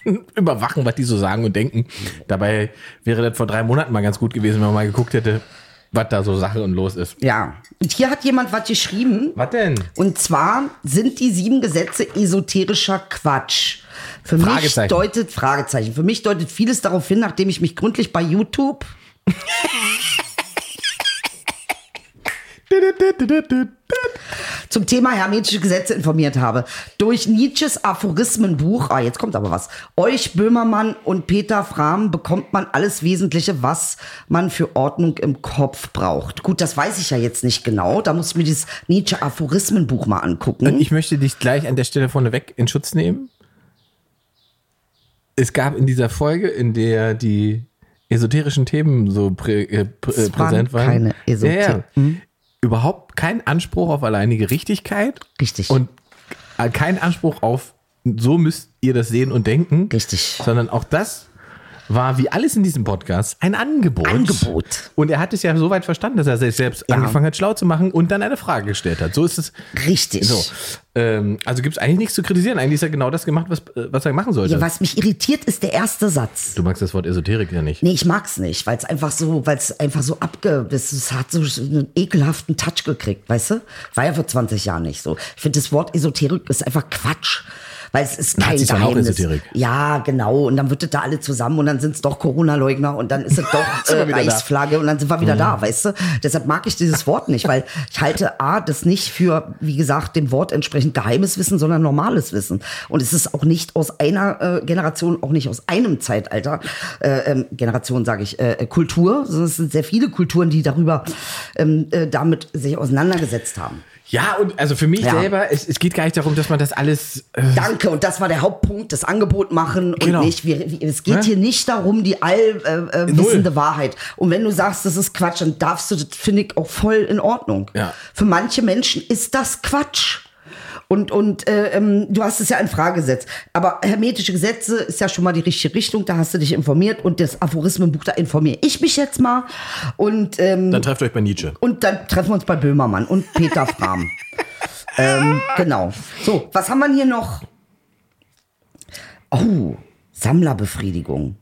Speaker 2: überwachen, was die so sagen und denken. Dabei wäre das vor drei Monaten mal ganz gut gewesen, wenn man mal geguckt hätte, was da so Sache und los ist.
Speaker 4: Ja. Und hier hat jemand was geschrieben.
Speaker 2: Was denn?
Speaker 4: Und zwar sind die sieben Gesetze esoterischer Quatsch. Für mich deutet, Fragezeichen, für mich deutet vieles darauf hin, nachdem ich mich gründlich bei YouTube zum Thema hermetische Gesetze informiert habe. Durch Nietzsches Aphorismenbuch, ah, jetzt kommt aber was. Euch Böhmermann und Peter Frahm bekommt man alles Wesentliche, was man für Ordnung im Kopf braucht. Gut, das weiß ich ja jetzt nicht genau. Da muss ich mir dieses Nietzsche Aphorismenbuch mal angucken.
Speaker 2: Und ich möchte dich gleich an der Stelle vorneweg in Schutz nehmen. Es gab in dieser Folge, in der die esoterischen Themen so prä, äh, prä,
Speaker 4: Es
Speaker 2: äh,
Speaker 4: waren
Speaker 2: präsent waren,
Speaker 4: keine Esoter-
Speaker 2: ja, ja, überhaupt kein Anspruch auf alleinige Richtigkeit
Speaker 4: Richtig.
Speaker 2: und äh, kein Anspruch auf so müsst ihr das sehen und denken,
Speaker 4: Richtig.
Speaker 2: sondern auch das war wie alles in diesem Podcast ein Angebot.
Speaker 4: Angebot.
Speaker 2: Und er hat es ja so weit verstanden, dass er sich selbst
Speaker 4: Ja.
Speaker 2: angefangen hat, schlau zu machen und dann eine Frage gestellt hat. So ist es.
Speaker 4: Richtig.
Speaker 2: So. Ähm, also gibt es eigentlich nichts zu kritisieren. Eigentlich ist er genau das gemacht, was, äh, was er machen sollte.
Speaker 4: Ja, was mich irritiert, ist der erste Satz.
Speaker 2: du magst das Wort Esoterik ja nicht.
Speaker 4: Nee, ich mag's nicht, weil es einfach so, weil es einfach so abge, es hat so einen ekelhaften Touch gekriegt, weißt du? War ja vor 20 Jahren nicht so. Ich finde, das Wort Esoterik ist einfach Quatsch. Weil es ist kein
Speaker 2: Nazis
Speaker 4: Geheimnis. Ja, genau. Und dann wird das da alle zusammen und dann sind es doch Corona-Leugner und dann ist es doch äh,
Speaker 2: wieder da. Mhm.
Speaker 4: Reichsflagge und dann sind wir wieder da, weißt du? Deshalb mag ich dieses Wort nicht, weil ich halte A, das nicht für, wie gesagt, dem Wort entsprechend geheimes Wissen, sondern normales Wissen. Und es ist auch nicht aus einer äh, Generation, auch nicht aus einem Zeitalter, äh, ähm, Generation sage ich, äh, Kultur, sondern es sind sehr viele Kulturen, die darüber ähm, äh, damit sich auseinandergesetzt haben.
Speaker 2: Ja, und also für mich
Speaker 4: Ja.
Speaker 2: selber, es, es geht gar nicht darum, dass man das alles. Äh,
Speaker 4: Danke, und das war der Hauptpunkt, das Angebot machen und
Speaker 2: Genau.
Speaker 4: nicht, wir, wir, es geht
Speaker 2: Ja?
Speaker 4: hier nicht darum, die allwissende äh, Wahrheit. Und wenn du sagst, das ist Quatsch, dann darfst du, das finde ich auch voll in Ordnung.
Speaker 2: Ja.
Speaker 4: Für manche Menschen ist das Quatsch. Und, und äh, ähm, du hast es ja in Frage gesetzt. Aber hermetische Gesetze ist ja schon mal die richtige Richtung, da hast du dich informiert und das Aphorismenbuch, da informiere ich mich jetzt mal. Und ähm,
Speaker 2: dann trefft euch bei Nietzsche.
Speaker 4: und dann treffen wir uns bei Böhmermann und Peter Frahm. ähm, genau. So, was haben wir hier noch? Oh, Sammlerbefriedigung.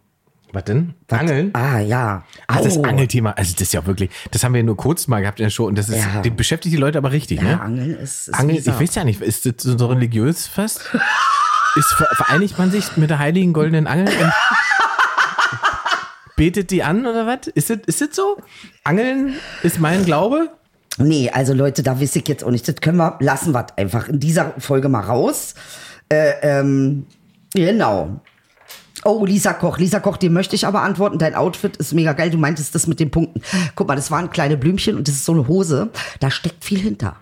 Speaker 2: Was denn? Angeln?
Speaker 4: Ah, ja.
Speaker 2: Ach, das
Speaker 4: Oh.
Speaker 2: Angelthema, also das ist ja wirklich, das haben wir nur kurz mal gehabt in der Show und das ist,
Speaker 4: Ja.
Speaker 2: beschäftigt die Leute aber richtig,
Speaker 4: Ja,
Speaker 2: ne?
Speaker 4: Angeln ist, ist
Speaker 2: Angeln, ich weiß ja nicht, ist das so religiös fast? ist, ver- vereinigt man sich mit der heiligen goldenen Angel und betet die an oder was? Ist das, ist das so? Angeln ist mein Glaube?
Speaker 4: Nee, also Leute, da weiß ich jetzt auch nicht. Das können wir, lassen wir einfach in dieser Folge mal raus. Äh, ähm, genau. Oh, Lisa Koch. Lisa Koch, dir möchte ich aber antworten. Dein Outfit ist mega geil. Du meintest das mit den Punkten. Guck mal, das waren kleine Blümchen und das ist so eine Hose. Da steckt viel hinter.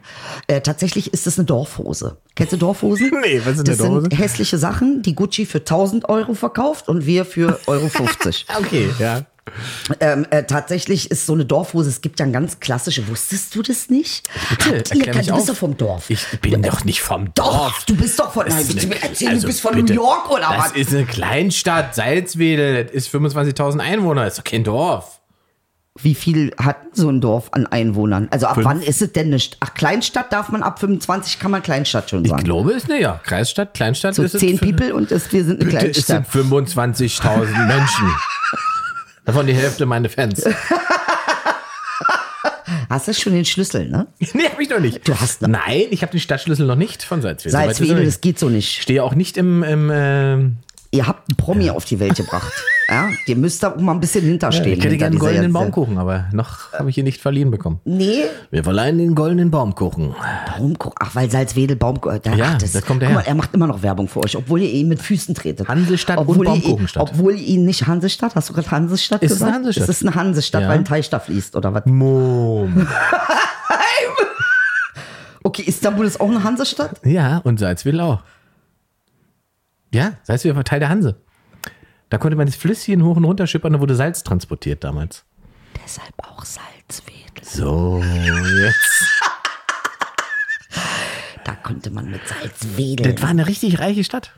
Speaker 4: Äh, tatsächlich ist das eine Dorfhose. Kennst du Dorfhosen?
Speaker 2: Nee, was eine
Speaker 4: das
Speaker 2: Dorfhose?
Speaker 4: sind hässliche Sachen, die Gucci für 1000 Euro verkauft und wir für Euro 50.
Speaker 2: Okay, ja.
Speaker 4: Ähm, äh, tatsächlich ist so eine Dorfhose, es gibt ja ein ganz klassische, wusstest du das nicht?
Speaker 2: Bitte,
Speaker 4: Habt ihr, du bist doch vom Dorf.
Speaker 2: Ich bin doch nicht vom Dorf.
Speaker 4: Doch, du bist doch von,
Speaker 2: Das
Speaker 4: nein,
Speaker 2: ist
Speaker 4: du
Speaker 2: eine-
Speaker 4: mir erzählen,
Speaker 2: also
Speaker 4: du bist von
Speaker 2: bitte.
Speaker 4: New York oder
Speaker 2: Das
Speaker 4: was?
Speaker 2: ist eine Kleinstadt, Salzwedel, das ist 25.000 Einwohner, das ist doch kein Dorf.
Speaker 4: Wie viel hat so ein Dorf an Einwohnern? Also ab
Speaker 2: Fünf.
Speaker 4: wann ist es denn nicht? Ach, Kleinstadt darf man ab 25, kann man Kleinstadt schon
Speaker 2: Ich
Speaker 4: sagen.
Speaker 2: glaube, es ist eine ja, Kreisstadt, Kleinstadt
Speaker 4: so
Speaker 2: ist es
Speaker 4: 10
Speaker 2: für-
Speaker 4: People und es, wir sind eine
Speaker 2: Bitte, es sind
Speaker 4: Kleinstadt.
Speaker 2: 25.000 Menschen. Davon die Hälfte meine Fans.
Speaker 4: Hast du schon den Schlüssel, ne?
Speaker 2: nee, habe ich noch nicht.
Speaker 4: Du hast noch-
Speaker 2: Nein, ich habe den Stadtschlüssel noch nicht von Salzwedel.
Speaker 4: Salzwedel, das geht so
Speaker 2: Ich
Speaker 4: nicht.
Speaker 2: stehe auch nicht im, im äh,
Speaker 4: Ihr habt einen Promi auf die Welt gebracht. Ja, dem müsst ihr auch mal ein bisschen hinterstehen.
Speaker 2: ich hätte gerne einen goldenen Baumkuchen, aber noch habe ich ihn nicht verliehen bekommen.
Speaker 4: Nee,
Speaker 2: Wir verleihen den goldenen Baumkuchen.
Speaker 4: Baumkuchen. Ach, weil Salzwedel Baumkuchen. Da,
Speaker 2: Ja,
Speaker 4: ach,
Speaker 2: das kommt
Speaker 4: guck
Speaker 2: daher.
Speaker 4: mal, er macht immer noch Werbung für euch, obwohl ihr ihn mit Füßen tretet.
Speaker 2: Hansestadt und
Speaker 4: obwohl ihr ihn-
Speaker 2: Baumkuchenstadt.
Speaker 4: Obwohl ihr ihn nicht Hansestadt, hast du gerade Hansestadt
Speaker 2: Ist es
Speaker 4: gesagt?
Speaker 2: eine Hansestadt?
Speaker 4: Es ist eine Hansestadt,
Speaker 2: Ja.
Speaker 4: weil ein Teich da fließt, oder was?
Speaker 2: Mom.
Speaker 4: Okay, Istanbul ist auch eine Hansestadt?
Speaker 2: Ja, und Salzwedel auch. Ja, Salzwedel war Teil der Hanse. Da konnte man das Flüsschen hoch und runter schippern, da wurde Salz transportiert damals.
Speaker 4: Deshalb auch Salzwedel.
Speaker 2: So, jetzt.
Speaker 4: Da konnte man mit Salz wedeln.
Speaker 2: Das war eine richtig reiche Stadt.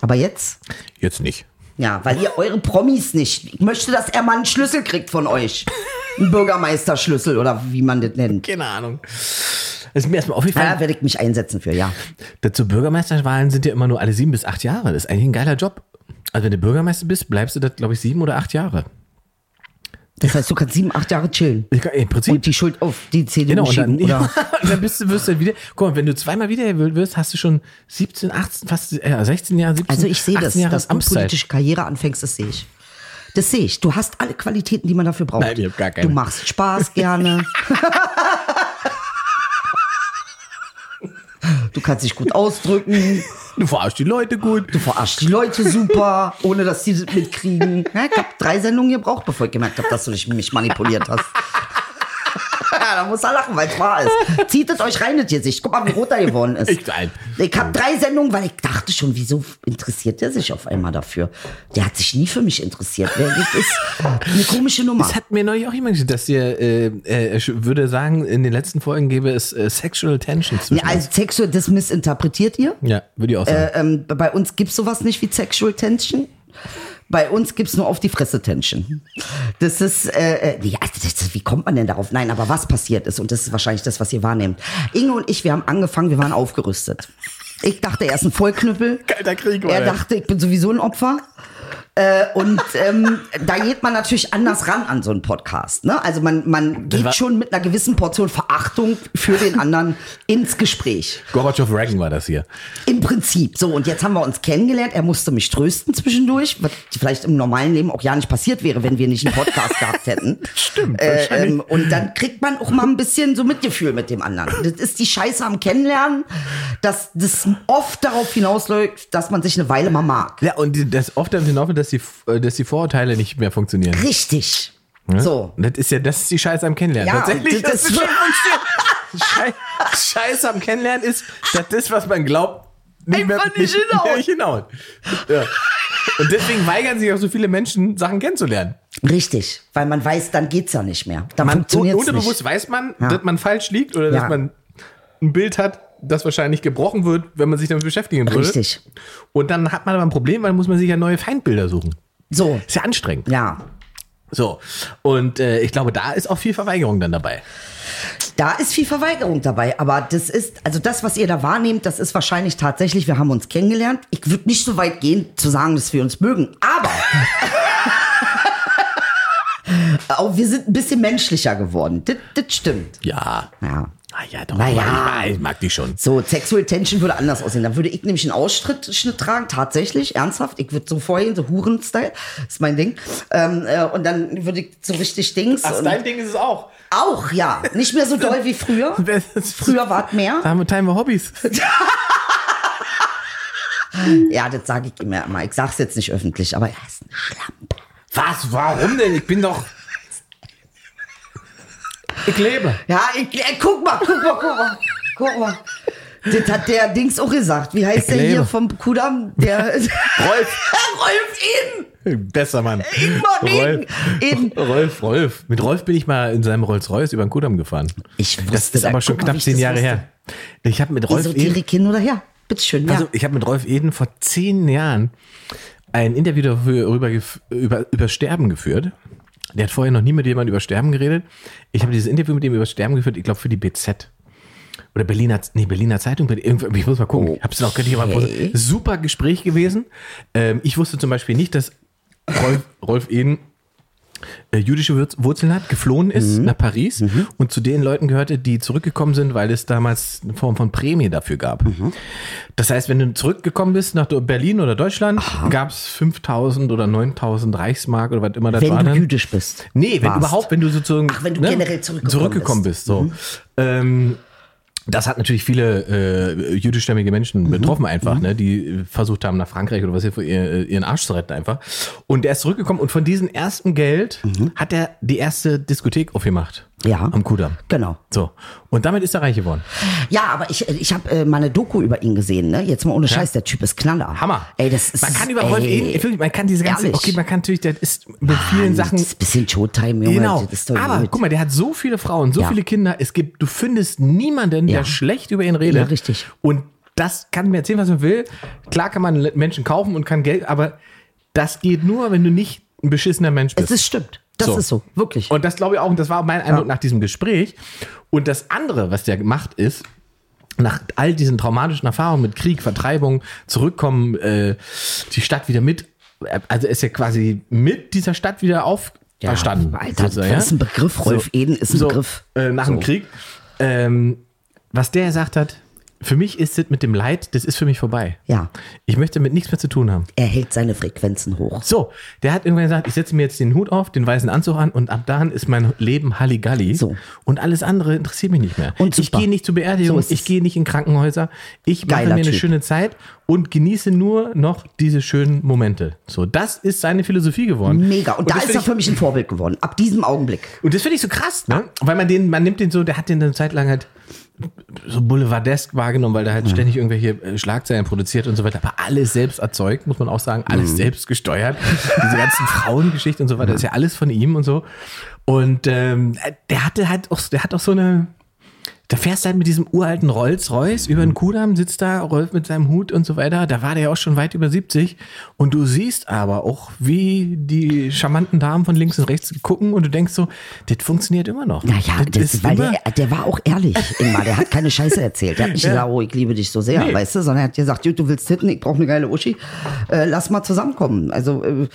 Speaker 4: Aber jetzt?
Speaker 2: Jetzt nicht.
Speaker 4: Ja, weil ihr eure Promis nicht. Ich möchte, dass er mal einen Schlüssel kriegt von euch. Einen Bürgermeisterschlüssel oder wie man das nennt.
Speaker 2: Keine Ahnung. Das ist mir erstmal aufgefallen.
Speaker 4: Da werde ich mich einsetzen für, ja.
Speaker 2: Dazu Bürgermeisterwahlen sind ja immer nur alle sieben bis acht Jahre. Das ist eigentlich ein geiler Job. Also wenn du Bürgermeister bist, bleibst du das, glaube ich, sieben oder acht Jahre.
Speaker 4: Das heißt, du kannst sieben, acht Jahre chillen.
Speaker 2: Kann, Im Prinzip.
Speaker 4: Und die Schuld auf die CDU
Speaker 2: genau, und dann,
Speaker 4: schieben, oder?
Speaker 2: ja, und dann bist du, wirst du wieder. Guck mal, wenn du zweimal wiedergewählt wirst, hast du schon 17, 18, fast äh, 16 Jahre, 17,
Speaker 4: Also ich sehe
Speaker 2: 18
Speaker 4: das,
Speaker 2: Jahre
Speaker 4: dass du
Speaker 2: Amtszeit.
Speaker 4: politische Karriere anfängst, das sehe ich. Das sehe ich. Du hast alle Qualitäten, die man dafür braucht.
Speaker 2: Nein, ich hab gar keine.
Speaker 4: Du machst Spaß gerne. du kannst dich gut ausdrücken.
Speaker 2: Du verarschst die Leute gut.
Speaker 4: Du verarschst die Leute super, ohne dass die das mitkriegen. Ja, ich habe drei Sendungen gebraucht, bevor ich gemerkt habe, dass du mich manipuliert hast. Ja, da muss er lachen, weil es wahr ist. Zieht es euch rein, das Gesicht. Guck mal, wie rot er geworden ist.
Speaker 2: Ich- nein.
Speaker 4: Ich habe drei Sendungen, weil ich dachte schon, wieso interessiert der sich auf einmal dafür? Der hat sich nie für mich interessiert. Das ist eine komische Nummer.
Speaker 2: Das hat mir neulich auch jemand gesagt, dass ihr, äh, äh, ich würde sagen, in den letzten Folgen gäbe es äh, Sexual Tension zwischen
Speaker 4: Ja, also sexuell, das missinterpretiert ihr.
Speaker 2: Ja, würde ich auch sagen.
Speaker 4: Äh, ähm, bei uns gibt's sowas nicht wie Sexual Tension. Bei uns gibt's nur auf die Fresse Tension. Das ist, äh, äh, ja, das, das, wie kommt man denn darauf? Nein, aber was passiert ist, und das ist wahrscheinlich das, was ihr wahrnehmt. Inge und ich, wir haben angefangen, wir waren aufgerüstet. Ich dachte, er ist ein Vollknüppel.
Speaker 2: Kalter Krieg, war
Speaker 4: Er dachte, ich bin sowieso ein Opfer. Äh, und ähm, da geht man natürlich anders ran an so einen Podcast. Ne? Also man, man geht schon mit einer gewissen Portion Verachtung für den anderen ins Gespräch.
Speaker 2: Gorbatschow Reagan war das hier.
Speaker 4: Im Prinzip. So, und jetzt haben wir uns kennengelernt. Er musste mich trösten zwischendurch, was vielleicht im normalen Leben auch ja nicht passiert wäre, wenn wir nicht einen Podcast gehabt hätten.
Speaker 2: Stimmt,
Speaker 4: Äh, ähm, und dann kriegt man auch mal ein bisschen so Mitgefühl mit dem anderen. Das ist die Scheiße am Kennenlernen, dass das oft darauf hinausläuft, dass man sich eine Weile mal mag.
Speaker 2: Ja, und das oft damit hinauf, dass die, äh, dass die Vorurteile nicht mehr funktionieren.
Speaker 4: Richtig.
Speaker 2: Ne?
Speaker 4: So.
Speaker 2: Das ist ja, das ist die Scheiße am Kennenlernen.
Speaker 4: Ja,
Speaker 2: Tatsächlich,
Speaker 4: das-
Speaker 2: das, ist schon funktioniert. Schei Scheiße am Kennenlernen ist, dass das, was man glaubt, nicht mehr
Speaker 4: Einfach nicht hinhaut.
Speaker 2: Nicht hinhaut. Ja. Und deswegen weigern sich auch so viele Menschen, Sachen kennenzulernen.
Speaker 4: Richtig. Weil man weiß, dann geht's ja nicht mehr. Dann
Speaker 2: Man,
Speaker 4: funktioniert es
Speaker 2: unterbewusst
Speaker 4: nicht.
Speaker 2: weiß man,
Speaker 4: Ja.
Speaker 2: dass man falsch liegt oder
Speaker 4: Ja.
Speaker 2: dass man ein Bild hat, das wahrscheinlich gebrochen wird, wenn man sich damit beschäftigen würde.
Speaker 4: Richtig.
Speaker 2: Und dann hat man aber ein Problem, weil muss man sich ja neue Feindbilder suchen.
Speaker 4: So.
Speaker 2: Ist ja anstrengend.
Speaker 4: Ja.
Speaker 2: So. Und äh, ich glaube, da ist auch viel Verweigerung dann dabei.
Speaker 4: Da ist viel Verweigerung dabei, aber das ist, also das, was ihr da wahrnehmt, das ist wahrscheinlich tatsächlich, wir haben uns kennengelernt. Ich würde nicht so weit gehen, zu sagen, dass wir uns mögen, aber auch wir sind ein bisschen menschlicher geworden. Das, das stimmt.
Speaker 2: Ja.
Speaker 4: Ja.
Speaker 2: Ah ja, doch.
Speaker 4: Na ja.
Speaker 2: Ich, mag, ich mag die schon.
Speaker 4: So, Sexual Tension würde anders aussehen. Dann würde ich nämlich einen Ausschnitt Schnitt tragen, tatsächlich, ernsthaft. Ich würde so vorhin, so Huren-Style, ist mein Ding. Ähm, äh, und dann würde ich so richtig Dings. und
Speaker 2: Ding ist es auch.
Speaker 4: auch, ja. Nicht mehr so doll wie früher. Früher war es mehr.
Speaker 2: Da haben wir wir Hobbys.
Speaker 4: Ja, das sage ich immer. Ich sag's jetzt nicht öffentlich, aber er ist ein Schlampe.
Speaker 2: Was? Warum denn? Ich bin doch. Ich lebe.
Speaker 4: Ja, ich, äh, guck mal, guck mal, guck mal. Guck mal. Das hat der Dings auch gesagt. Wie heißt
Speaker 2: Ich
Speaker 4: der hier vom Kudamm? Der
Speaker 2: Rolf.
Speaker 4: Rolf Eden.
Speaker 2: Besser Mann.
Speaker 4: Ingmar Eden. Eden.
Speaker 2: Rolf, Rolf. Mit Rolf bin ich mal in seinem Rolls-Royce über den Kudamm gefahren.
Speaker 4: Ich wusste
Speaker 2: Das ist aber schon knapp
Speaker 4: ich
Speaker 2: zehn Jahre
Speaker 4: wusste.
Speaker 2: her. Ich habe mit Rolf Eden,
Speaker 4: Esoterik hin oder her? Bitteschön, ja.
Speaker 2: also ich habe mit Rolf Eden vor zehn Jahren ein Interview darüber, über, über Sterben geführt. Der hat vorher noch nie mit jemandem über Sterben geredet. Ich habe dieses Interview mit ihm über Sterben geführt, ich glaube für die BZ. Oder Berliner, nee, Berliner Zeitung. Ich muss mal gucken. Ich habe es noch gar nicht mal. Super Gespräch gewesen. Ähm, ich wusste zum Beispiel nicht, dass Rolf, Rolf Eden jüdische Wurz- Wurzeln hat, geflohen ist
Speaker 4: Mhm.
Speaker 2: nach Paris und zu den Leuten gehörte, die zurückgekommen sind, weil es damals eine Form von Prämie dafür gab.
Speaker 4: Mhm.
Speaker 2: Das heißt, wenn du zurückgekommen bist nach Berlin oder Deutschland, gab es 5000 oder 9000 Reichsmark oder was immer das
Speaker 4: Wenn
Speaker 2: war
Speaker 4: du
Speaker 2: dann.
Speaker 4: jüdisch bist.
Speaker 2: Nee, wenn
Speaker 4: warst.
Speaker 2: überhaupt, wenn du sozusagen ne,
Speaker 4: Ach, wenn du generell zurückgekommen
Speaker 2: zurückgekommen bist. so. Ähm, das hat natürlich viele äh, jüdischstämmige Menschen
Speaker 4: Mhm.
Speaker 2: betroffen einfach, ne, die versucht haben nach Frankreich oder was hier ihr, ihren Arsch zu retten einfach. Und der ist zurückgekommen und von diesem ersten Geld hat er die erste Diskothek aufgemacht.
Speaker 4: Ja.
Speaker 2: Am Kudamm.
Speaker 4: Genau.
Speaker 2: So. Und damit ist er reich geworden.
Speaker 4: Ja, aber ich, ich habe äh, mal eine Doku über ihn gesehen, ne? Jetzt mal ohne Scheiß, der Typ ist Knaller.
Speaker 2: Hammer.
Speaker 4: Ey, das ist.
Speaker 2: man kann über Rolf Eden, man kann diese ganze,
Speaker 4: ehrlich.
Speaker 2: okay, man kann natürlich, der ist mit vielen
Speaker 4: Mann,
Speaker 2: Sachen
Speaker 4: Das ist ein bisschen Showtime, Junge.
Speaker 2: Genau.
Speaker 4: Das
Speaker 2: Aber
Speaker 4: gut.
Speaker 2: guck mal, der hat so viele Frauen, so
Speaker 4: Ja.
Speaker 2: viele Kinder. Es gibt, du findest niemanden, der
Speaker 4: Ja.
Speaker 2: schlecht über ihn redet.
Speaker 4: Ja, richtig.
Speaker 2: Und das kann mir erzählen, was man will. Klar kann man Menschen kaufen und kann Geld, aber das geht nur, wenn du nicht ein beschissener Mensch bist.
Speaker 4: Es ist stimmt. Das ist so, wirklich.
Speaker 2: Und das glaube ich auch, und das war mein Eindruck
Speaker 4: Ja.
Speaker 2: nach diesem Gespräch. Und das andere, was der gemacht ist, nach all diesen traumatischen Erfahrungen mit Krieg, Vertreibung, zurückkommen, äh, die Stadt wieder mit, also ist ja quasi mit dieser Stadt wieder auferstanden.
Speaker 4: Alter,
Speaker 2: sozusagen,
Speaker 4: das ist ein Begriff. Rolf Eden ist ein
Speaker 2: so,
Speaker 4: Begriff.
Speaker 2: Äh, nach dem
Speaker 4: So.
Speaker 2: Krieg. Ähm, was der gesagt hat, für mich ist es mit dem Leid, das ist für mich vorbei.
Speaker 4: Ja.
Speaker 2: Ich möchte mit nichts mehr zu tun haben.
Speaker 4: Er hält seine Frequenzen hoch.
Speaker 2: So, der hat irgendwann gesagt, ich setze mir jetzt den Hut auf, den weißen Anzug an und ab dahin ist mein Leben Halligalli.
Speaker 4: So.
Speaker 2: Und alles andere interessiert mich nicht mehr.
Speaker 4: Und
Speaker 2: ich
Speaker 4: super.
Speaker 2: gehe nicht zu Beerdigungen,
Speaker 4: So
Speaker 2: ich gehe nicht in Krankenhäuser. Ich mache
Speaker 4: Geiler
Speaker 2: mir eine
Speaker 4: Typ.
Speaker 2: schöne Zeit und genieße nur noch diese schönen Momente. So, das ist seine Philosophie geworden.
Speaker 4: Mega. Und, da
Speaker 2: das
Speaker 4: ist er
Speaker 2: ich-
Speaker 4: für mich ein Vorbild geworden. Ab diesem Augenblick.
Speaker 2: und das finde ich so krass, ne? Weil man den, man nimmt den so, der hat den eine Zeit lang halt so boulevardesk wahrgenommen, weil der halt ständig irgendwelche äh, Schlagzeilen produziert und so weiter. Aber alles selbst erzeugt, muss man auch sagen, alles selbst gesteuert. Diese ganzen Frauengeschichten und so weiter, ist ja alles von ihm und so. Und ähm, der hatte halt auch, der hat auch so eine, da fährst du halt mit diesem uralten Rolls-Royce über den Kudamm, sitzt da, Rolf mit seinem Hut und so weiter. Da war der ja auch schon weit über 70. Und du siehst aber auch, wie die charmanten Damen von links und rechts gucken und du denkst so, das funktioniert immer noch.
Speaker 4: Naja, das,
Speaker 2: ist
Speaker 4: weil
Speaker 2: immer-
Speaker 4: der, der war auch ehrlich, Ingmar. Der hat keine Scheiße erzählt. Der hat nicht
Speaker 2: Ja.
Speaker 4: gesagt, oh, ich liebe dich so sehr,
Speaker 2: Nee.
Speaker 4: weißt du, sondern er hat gesagt, du willst hitten, ich brauche eine geile Uschi, äh, lass mal zusammenkommen. Also, äh,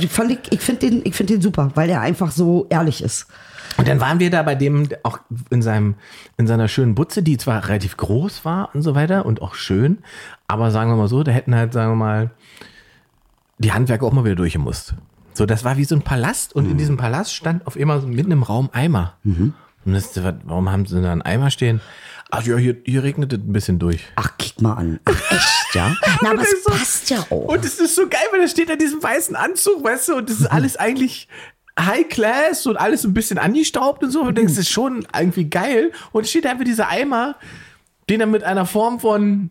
Speaker 4: ich, fand ich, finde den, ich find den super, weil der einfach so ehrlich ist.
Speaker 2: Und dann waren wir da bei dem auch in seinem in seiner schönen Butze, die zwar relativ groß war und so weiter und auch schön, aber sagen wir mal so, da hätten halt sagen wir mal die Handwerker auch mal wieder durchgemusst. So, das war wie so ein Palast und in diesem Palast stand auf immer so mitten im Raum Eimer. Und das, warum haben sie da einen Eimer stehen? Ach ja, hier, hier regnet es ein bisschen durch.
Speaker 4: Ach, kick mal an. Ach, echt, ja? Na, aber es
Speaker 2: so-
Speaker 4: passt ja auch.
Speaker 2: Und es ist so geil, weil da steht da diesem weißen Anzug, weißt du, und das ist alles eigentlich High Class und alles ein bisschen angestaubt und so. Und du denkst, das ist schon irgendwie geil. Und steht einfach dieser Eimer, den er mit einer Form von.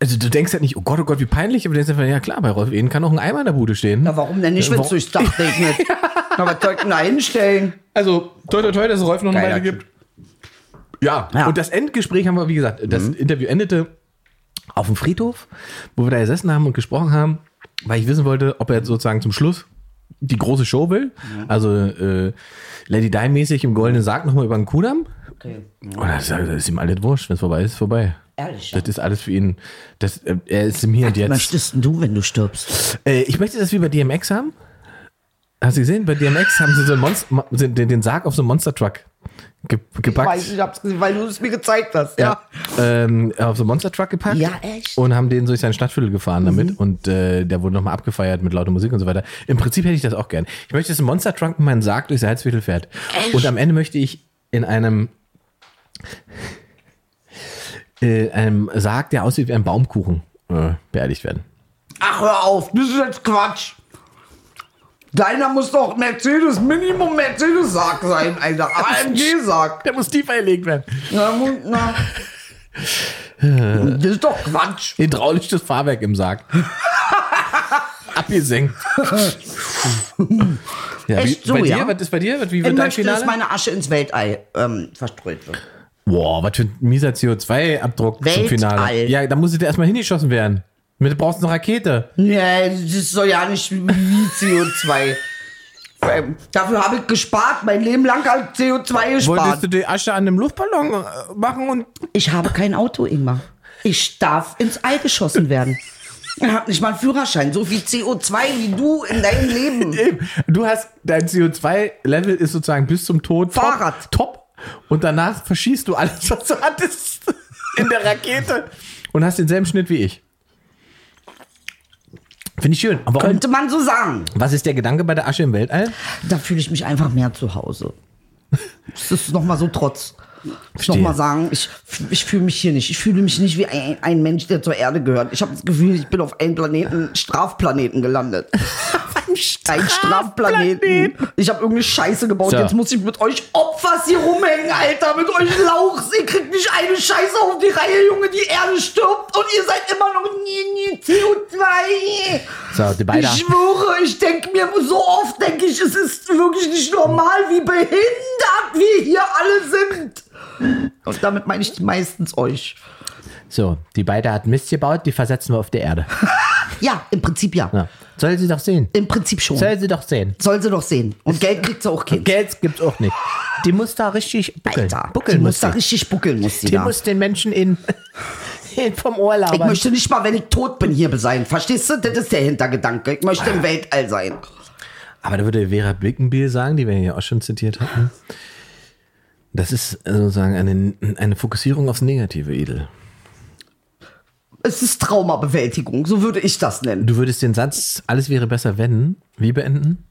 Speaker 2: Also du denkst halt nicht, oh Gott, oh Gott, wie peinlich, aber du denkst einfach, ja klar, bei Rolf Eden kann auch ein Eimer in der Bude stehen.
Speaker 4: Na, warum denn nicht, wenn es durchs Dach regnet? Na, was soll ich denn da hinstellen?
Speaker 2: Also, toi, toi, toi, dass es Rolf noch eine Weile gibt. Ja.
Speaker 4: Ja.
Speaker 2: und das Endgespräch haben wir, wie gesagt, das Interview endete auf dem Friedhof, wo wir da gesessen haben und gesprochen haben, weil ich wissen wollte, ob er sozusagen zum Schluss die große Show will. Also äh, Lady Di-mäßig im goldenen Sarg nochmal über den Kudamm.
Speaker 4: Okay.
Speaker 2: Und sagt, das ist ihm alles wurscht, wenn es vorbei ist, ist vorbei.
Speaker 4: Ehrlich, ja.
Speaker 2: Das ist alles für ihn. Das, äh, er ist im Hier und
Speaker 4: Was
Speaker 2: Jetzt.
Speaker 4: möchtest denn du, wenn du stirbst?
Speaker 2: Äh, ich möchte das wie bei DMX haben. Hast du gesehen? Bei DMX haben sie so einen Monster, mo- den, den Sarg auf so einen Monster Truck ge gepackt.
Speaker 4: ich hab's gesehen, weil du es mir gezeigt hast.
Speaker 2: ja. Ähm, auf so einen Monster Truck gepackt.
Speaker 4: Ja, echt?
Speaker 2: Und haben den durch sein Stadtviertel gefahren damit. Und äh, der wurde nochmal abgefeiert mit lauter Musik und so weiter. Im Prinzip hätte ich das auch gern. Ich möchte, dass ein Monster Truck mit meinem Sarg durch Salzviertel fährt. Und am Ende möchte ich in einem äh, einem Sarg, der aussieht wie ein Baumkuchen, äh, beerdigt werden.
Speaker 4: Ach, hör auf, das ist jetzt Quatsch. Deiner muss doch Mercedes, Minimum Mercedes-Sarg sein, Alter. AMG-Sarg.
Speaker 2: Der muss tiefer gelegt werden.
Speaker 4: Na, na. Das ist doch Quatsch.
Speaker 2: Hydraulisches Fahrwerk im Sarg. Abgesenkt. ja,
Speaker 4: Echt
Speaker 2: wie,
Speaker 4: so,
Speaker 2: bei dir?
Speaker 4: ja?
Speaker 2: Was ist bei dir? Wie
Speaker 4: Ich
Speaker 2: wird dein
Speaker 4: möchte, dass
Speaker 2: Finale?
Speaker 4: meine Asche ins Weltall ähm, verstreut wird.
Speaker 2: Boah, was für ein mieser CO2-Abdruck zum. Finale. Ja, da muss es erstmal hingeschossen werden. Mit brauchst du eine Rakete.
Speaker 4: Nee, das doch ja nicht wie CO2. Ähm, Dafür habe ich gespart, mein Leben lang habe ich CO2
Speaker 2: Wolltest
Speaker 4: gespart.
Speaker 2: du die Asche an einem Luftballon äh, machen und
Speaker 4: Ich habe kein Auto, Ingmar. Ich darf ins All geschossen werden. Er hat nicht mal einen Führerschein. So viel CO2 wie du in deinem Leben.
Speaker 2: Eben. Du hast, dein CO2-Level ist sozusagen bis zum Tod top,
Speaker 4: Fahrrad.
Speaker 2: top. Und danach verschießt du alles, was du hattest in der Rakete und hast denselben Schnitt wie ich. Finde ich schön. Aber warum,
Speaker 4: Könnte man so sagen.
Speaker 2: was ist der Gedanke bei der Asche im Weltall?
Speaker 4: Da fühle ich mich einfach mehr zu Hause. Das ist nochmal so trotz.
Speaker 2: Verstehe.
Speaker 4: Nochmal sagen, ich, ich fühle mich hier nicht. Ich fühle mich nicht wie ein, ein Mensch, der zur Erde gehört. Ich habe das Gefühl, ich bin auf einem Planeten, Strafplaneten gelandet. Ein Strafplaneten. Ich habe irgendeine Scheiße gebaut.
Speaker 2: So.
Speaker 4: Jetzt muss ich mit euch Opfers hier rumhängen, Alter. Mit euch Lauchs. Ihr kriegt nicht eine Scheiße auf die Reihe, Junge. Die Erde stirbt und ihr seid immer noch nie, nie CO2.
Speaker 2: So, die beiden.
Speaker 4: Ich schwöre, ich denke mir so oft, denke ich, es ist wirklich nicht normal, wie behindert wir hier alle sind. Und damit meine ich meistens euch.
Speaker 2: So, die beiden hat Mist gebaut, die versetzen wir auf die Erde.
Speaker 4: Ja, im Prinzip ja.
Speaker 2: Ja. Soll sie doch sehen.
Speaker 4: Im Prinzip schon.
Speaker 2: Soll sie doch sehen.
Speaker 4: Soll sie doch sehen. Und Geld kriegt sie auch Kind.
Speaker 2: Geld gibt's auch nicht. Die muss da richtig buckeln.
Speaker 4: Alter,
Speaker 2: buckeln
Speaker 4: die
Speaker 2: muss
Speaker 4: muss da
Speaker 2: sie.
Speaker 4: richtig buckeln, muss sie
Speaker 2: Die
Speaker 4: da.
Speaker 2: muss den Menschen in, in vom Ohr
Speaker 4: Ich
Speaker 2: labern.
Speaker 4: möchte nicht mal, wenn ich tot bin, hier sein. Verstehst du? Das ist der Hintergedanke. Ich möchte im Weltall sein.
Speaker 2: Aber da würde Vera Bickenbiel sagen, die wir ja auch schon zitiert hatten, das ist sozusagen eine, eine Fokussierung aufs Negative, Edel.
Speaker 4: Es ist Traumabewältigung, so würde ich das nennen.
Speaker 2: Du würdest den Satz, alles wäre besser, wenn, wie beenden?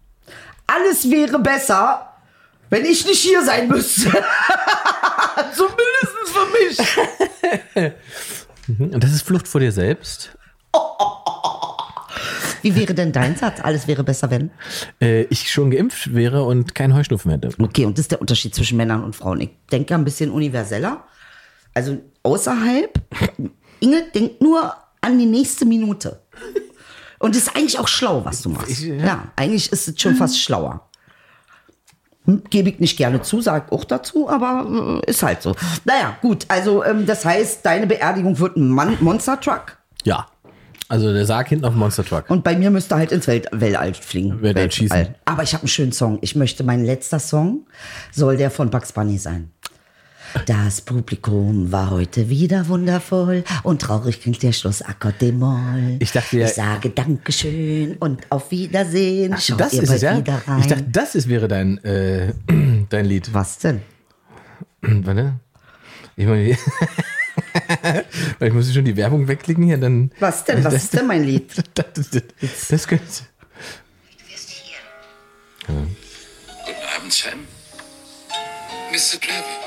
Speaker 4: Alles wäre besser, wenn ich nicht hier sein müsste. Zumindest für mich.
Speaker 2: Und das ist Flucht vor dir selbst.
Speaker 4: Wie wäre denn dein Satz? Alles wäre besser, wenn?
Speaker 2: Äh, ich schon geimpft wäre und kein Heuschnupfen hätte.
Speaker 4: Okay, und das ist der Unterschied zwischen Männern und Frauen. Ich denke ein bisschen universeller. Also außerhalb. Inge denkt nur an die nächste Minute. Und ist eigentlich auch schlau, was du machst.
Speaker 2: Ich- ja.
Speaker 4: Ja, eigentlich ist es schon fast schlauer. Hm, Gebe ich nicht gerne zu, sag auch dazu, aber äh, ist halt so. Naja, gut, also ähm, das heißt, deine Beerdigung wird ein Mon Monster Truck
Speaker 2: Ja. Also der Sarg hinten auf dem Monster Truck.
Speaker 4: und bei mir müsste halt ins Welt Weltall fliegen.
Speaker 2: Weltall schießen.
Speaker 4: Aber ich habe einen schönen Song. Ich möchte, mein letzter Song soll der von Bugs Bunny sein. Das Publikum war heute wieder wundervoll und traurig klingt der Schlussakkord dem Moll.
Speaker 2: Ich dachte ja-
Speaker 4: Ich sage Dankeschön und auf Wiedersehen. Schaut
Speaker 2: das
Speaker 4: ihr
Speaker 2: ist
Speaker 4: bald
Speaker 2: es, ja?
Speaker 4: wieder rein.
Speaker 2: Ich dachte, das ist, wäre dein, äh, dein Lied.
Speaker 4: Was denn?
Speaker 2: Warte. Ich meine, weil ich muss schon die Werbung wegklicken hier, dann.
Speaker 4: Was denn? Was
Speaker 2: das,
Speaker 4: ist denn mein Lied?
Speaker 2: Das, das, das, das könnte.
Speaker 5: Guten Abend, Sam. Mr. Plum.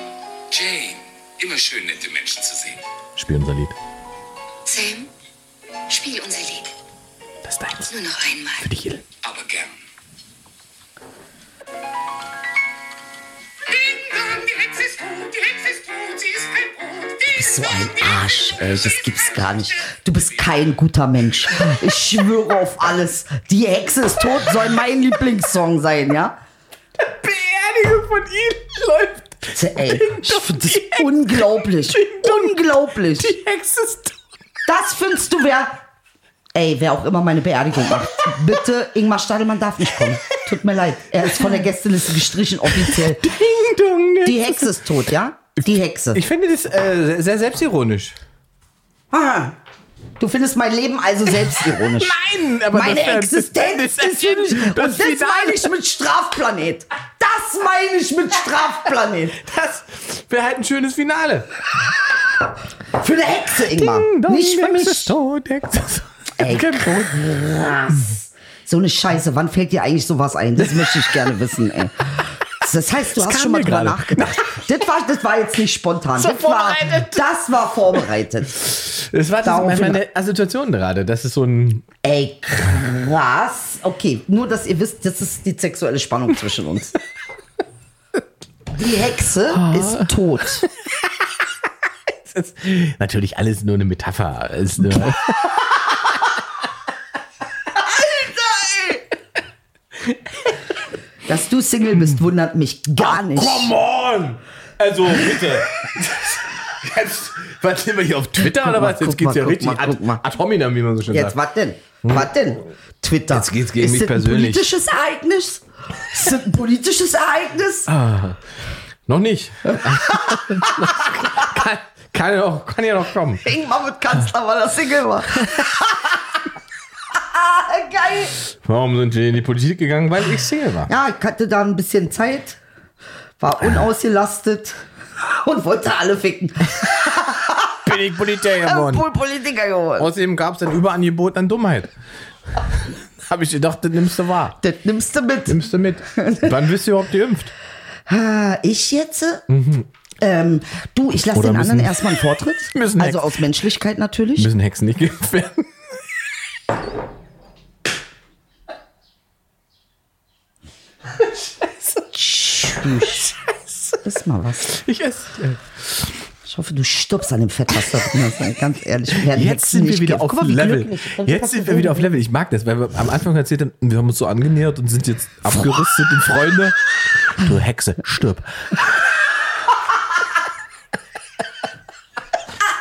Speaker 5: Jane. Immer schön, nette Menschen zu sehen.
Speaker 2: Spiel unser Lied.
Speaker 6: Sam, spiel unser Lied.
Speaker 2: Das ist deins.
Speaker 6: Nur noch einmal.
Speaker 2: Für dich, Edel.
Speaker 5: Aber gern. Ding dong, die Hexe ist tot, die Hexe ist tot, sie ist kein Brot.
Speaker 4: Du bist so ein Arsch, ey. Das gibt's gar nicht. Du bist kein guter Mensch. Ich schwöre auf alles. Die Hexe ist tot soll mein Lieblingssong sein, ja?
Speaker 2: Beerdigung von ihm läuft.
Speaker 4: Ey, ich finde das unglaublich. Unglaublich.
Speaker 2: Die Hexe ist tot.
Speaker 4: Das findest du, wer. Ey, wer auch immer meine Beerdigung macht. Bitte, Ingmar Stadelmann darf nicht kommen. Tut mir leid. Er ist von der Gästeliste gestrichen, offiziell.
Speaker 2: Ding dong.
Speaker 4: Die Hexe ist tot, ja? Die Hexe.
Speaker 2: Ich finde das äh, sehr selbstironisch.
Speaker 4: Ah, du findest mein Leben also selbstironisch.
Speaker 2: Nein, aber
Speaker 4: Meine
Speaker 2: das-
Speaker 4: Existenz
Speaker 2: das-
Speaker 4: ist für mich. Und
Speaker 2: das
Speaker 4: das meine ich mit Strafplanet. Das meine ich mit Strafplanet.
Speaker 2: Das wäre halt ein schönes Finale.
Speaker 4: Für eine Hexe, Ingmar.
Speaker 2: Ding dong,
Speaker 4: Nicht für mich.
Speaker 2: ist tot, Hexe ist.
Speaker 4: Ey, krass. So eine Scheiße. Wann fällt dir eigentlich sowas ein? Das möchte ich gerne wissen, ey. Das heißt, du
Speaker 2: Das
Speaker 4: hast schon mal drüber nachgedacht. Das war, das war jetzt nicht spontan.
Speaker 2: So
Speaker 4: das, war,
Speaker 2: vorbereitet.
Speaker 4: das war vorbereitet.
Speaker 2: Das war das meine Assoziation gerade. Das ist so ein.
Speaker 4: Ey, krass. Okay, nur, dass ihr wisst, das ist die sexuelle Spannung zwischen uns. Die Hexe
Speaker 2: Ah.
Speaker 4: ist tot.
Speaker 2: Ist natürlich alles nur eine Metapher. Ist nur,
Speaker 4: Dass du Single bist, wundert mich gar nicht.
Speaker 2: Come on! Also bitte. Jetzt, was sind wir hier auf Twitter
Speaker 4: Guck
Speaker 2: oder
Speaker 4: mal,
Speaker 2: was? Jetzt
Speaker 4: guck
Speaker 2: geht's
Speaker 4: mal,
Speaker 2: ja richtig
Speaker 4: mal,
Speaker 2: ad,
Speaker 4: mal.
Speaker 2: ad hominem, wie man so schön
Speaker 4: Jetzt,
Speaker 2: sagt.
Speaker 4: was denn? Was denn? Twitter.
Speaker 2: Jetzt geht's gegen
Speaker 4: ist
Speaker 2: mich persönlich.
Speaker 4: Ein politisches Ereignis? Ist das ein politisches Ereignis?
Speaker 2: Noch nicht. kann, kann, ja noch, kann ja noch kommen.
Speaker 4: Ingmar wird Kanzler, weil er Single war. geil.
Speaker 2: Warum sind wir in die Politik gegangen? Weil ich Single war.
Speaker 4: Ja, ich hatte da ein bisschen Zeit, war unausgelastet und wollte alle ficken.
Speaker 2: Bin ich Politiker geworden.
Speaker 4: Pol- Politiker geworden.
Speaker 2: Außerdem gab es ein Überangebot an Dummheit. Habe ich gedacht, das nimmst du wahr.
Speaker 4: Das nimmst du mit.
Speaker 2: Nimmst du mit. Wann bist du überhaupt geimpft?
Speaker 4: Ah, Ich jetzt? Ähm, du, ich lasse den anderen erstmal einen Vortritt. Also
Speaker 2: Hex-
Speaker 4: aus Menschlichkeit natürlich.
Speaker 2: Müssen Hexen nicht geimpft werden?
Speaker 4: Tschüss. Ist mal was.
Speaker 2: Ich esse.
Speaker 4: Ich hoffe, du stirbst an dem Fett, was da drin ist. Ganz ehrlich.
Speaker 2: Jetzt sind wir wieder
Speaker 4: geben.
Speaker 2: auf
Speaker 4: mal,
Speaker 2: Level. Jetzt sind wir wieder auf Level. Ich mag das, weil wir am Anfang erzählt haben, wir haben uns so angenähert und sind jetzt abgerüstet und Freunde. Du Hexe, stirb.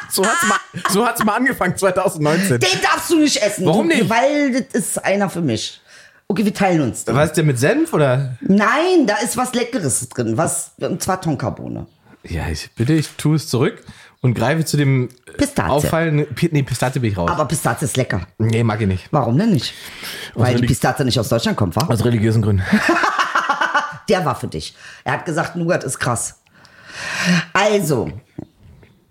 Speaker 2: So hat's mal, so hat's mal angefangen 2019.
Speaker 4: Den darfst du nicht essen.
Speaker 2: Warum nicht?
Speaker 4: Weil das ist einer für mich. Okay, wir teilen uns. den.
Speaker 2: Was ist der mit Senf oder?
Speaker 4: Nein, da ist was Leckeres drin. Was, und zwar Tonkabohne.
Speaker 2: Ja, ich bitte, ich tue es zurück und greife zu dem
Speaker 4: Pistazie.
Speaker 2: auffallenden. Nee, Pistazie bin ich raus.
Speaker 4: Aber Pistazie ist lecker.
Speaker 2: nee, mag ich nicht.
Speaker 4: Warum denn nicht? Weil die
Speaker 2: Relig-
Speaker 4: Pistazie nicht aus Deutschland kommt, wa?
Speaker 2: Aus religiösen Gründen.
Speaker 4: Der war für dich. Er hat gesagt, Nougat ist krass. Also,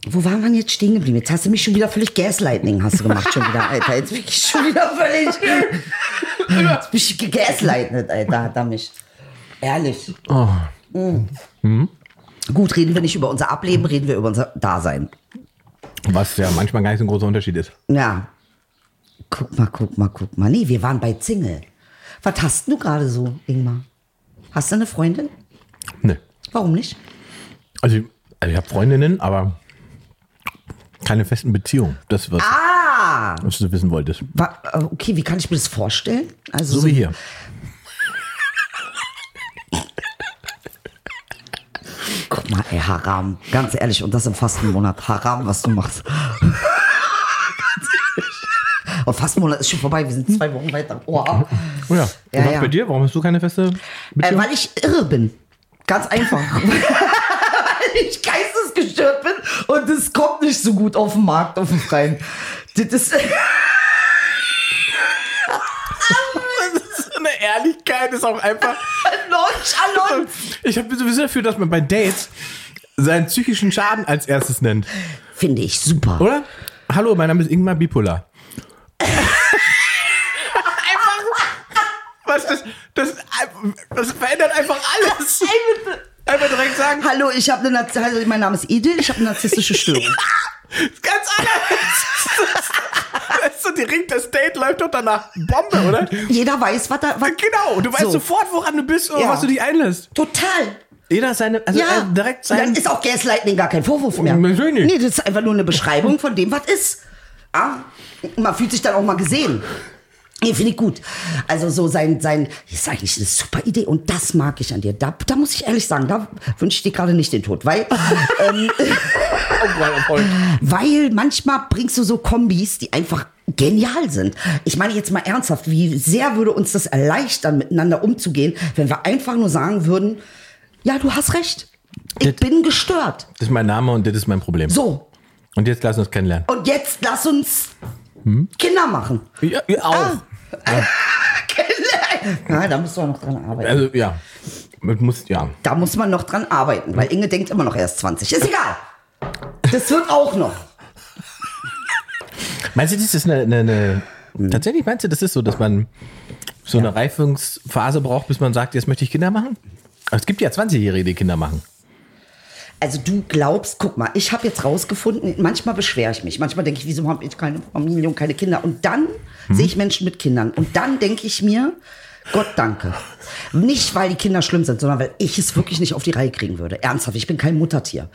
Speaker 4: wo waren wir jetzt stehen geblieben? Jetzt hast du mich schon wieder völlig Gaslighting hast du gemacht schon wieder, Alter. Jetzt bin ich schon wieder völlig... Jetzt bin ich gegaslightet, Alter, hat er mich. Ehrlich. Mhm. Gut, reden wir nicht über unser Ableben, reden wir über unser Dasein.
Speaker 2: Was ja manchmal gar nicht so ein großer Unterschied ist.
Speaker 4: Ja. Guck mal, guck mal, guck mal. Nee, wir waren bei Single. Was hast du gerade so, Ingmar? Hast du eine Freundin?
Speaker 2: Nee.
Speaker 4: Warum nicht?
Speaker 2: Also, ich- also ich habe Freundinnen, aber keine festen Beziehungen. Das, was,
Speaker 4: Ah!
Speaker 2: was du wissen wolltest.
Speaker 4: Äh, Okay, wie kann ich mir das vorstellen? Also
Speaker 2: So wie hier.
Speaker 4: Mal, ey, Haram. Ganz ehrlich, und das im Fastenmonat. Haram, was du machst. Und Fastenmonat ist schon vorbei, wir sind zwei Wochen weiter. Oha.
Speaker 2: Oh ja.
Speaker 4: Ja,
Speaker 2: was
Speaker 4: ja.
Speaker 2: bei dir? Warum hast du keine feste
Speaker 4: Äh, weil ich irre bin. Ganz einfach. weil ich geistesgestört bin und es kommt nicht so gut auf den Markt, auf den Freien. Das ist.
Speaker 2: eine Ehrlichkeit ist auch einfach.
Speaker 4: Nonchalant.
Speaker 2: Ich habe sowieso dafür, dass man bei Dates seinen psychischen Schaden als erstes nennt.
Speaker 4: Finde ich super.
Speaker 2: Oder? Hallo, mein Name ist Ingmar Bipolar. einfach. Was das, das, das verändert einfach alles. Einfach direkt sagen,
Speaker 4: Hallo, ich habe eine Narz- also mein Name ist Idil, ich habe eine narzisstische Störung.
Speaker 2: Ganz anders. Weißt du, direkt das Date läuft doch danach Bombe, oder?
Speaker 4: Jeder weiß, was da. Was,
Speaker 2: Genau, du weißt
Speaker 4: So.
Speaker 2: sofort, woran du bist oder
Speaker 4: Ja.
Speaker 2: was du dich einlässt.
Speaker 4: Total.
Speaker 2: Jeder seine, also
Speaker 4: Ja,
Speaker 2: äh, direkt
Speaker 4: Und dann
Speaker 2: sein.
Speaker 4: ist auch Gaslighting gar kein Vorwurf mehr.
Speaker 2: Natürlich nicht.
Speaker 4: Nee, das ist einfach nur eine Beschreibung von dem, was ist. Ah, man fühlt sich dann auch mal gesehen. Nee, finde ich gut. Also so sein, sein, ist eigentlich eine super Idee und das mag ich an dir. Da, da muss ich ehrlich sagen, da wünsche ich dir gerade nicht den Tod, weil, ähm, weil manchmal bringst du so Kombis, die einfach genial sind. Ich meine jetzt mal ernsthaft, wie sehr würde uns das erleichtern, miteinander umzugehen, wenn wir einfach nur sagen würden, ja, du hast recht. Ich
Speaker 2: Das-
Speaker 4: bin gestört.
Speaker 2: Das ist mein Name und das ist mein Problem.
Speaker 4: So,
Speaker 2: Und jetzt lass uns kennenlernen.
Speaker 4: und jetzt lass uns Kinder machen.
Speaker 2: Ja, ja, auch.
Speaker 4: Kinder. Ja, da müssen wir noch dran arbeiten.
Speaker 2: Also ja, man muss ja.
Speaker 4: Da muss man noch dran arbeiten, weil Inge denkt immer noch erst 20. Ist egal. Das wird auch noch.
Speaker 2: Meinst du, das ist eine, eine, eine tatsächlich meinst du, das ist so, dass man so eine Reifungsphase braucht, bis man sagt, jetzt möchte ich Kinder machen? Aber es gibt ja 20-Jährige, die Kinder machen.
Speaker 4: Also du glaubst, guck mal, ich habe jetzt rausgefunden, manchmal beschwere ich mich, manchmal denke ich, wieso habe ich keine Familie und keine Kinder? Und dann sehe ich Menschen mit Kindern und dann denke ich mir, Gott danke. Nicht, weil die Kinder schlimm sind, sondern weil ich es wirklich nicht auf die Reihe kriegen würde. Ernsthaft, ich bin kein Muttertier.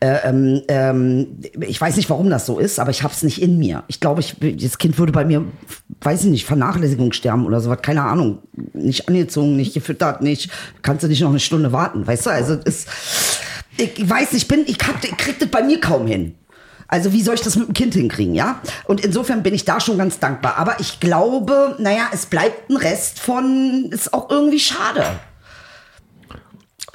Speaker 4: Äh, ähm, ähm, ich weiß nicht, warum das so ist, aber ich habe es nicht in mir. Ich glaube, ich, das Kind würde bei mir, weiß ich nicht, Vernachlässigung sterben oder sowas. Keine Ahnung. Nicht angezogen, nicht gefüttert, nicht. Kannst du nicht noch eine Stunde warten, weißt du? Also es ich weiß nicht, ich bin, ich, hab, ich krieg das bei mir kaum hin. Also wie soll ich das mit dem Kind hinkriegen, ja? Und insofern bin ich da schon ganz dankbar. Aber ich glaube, naja, es bleibt ein Rest von, ist auch irgendwie schade.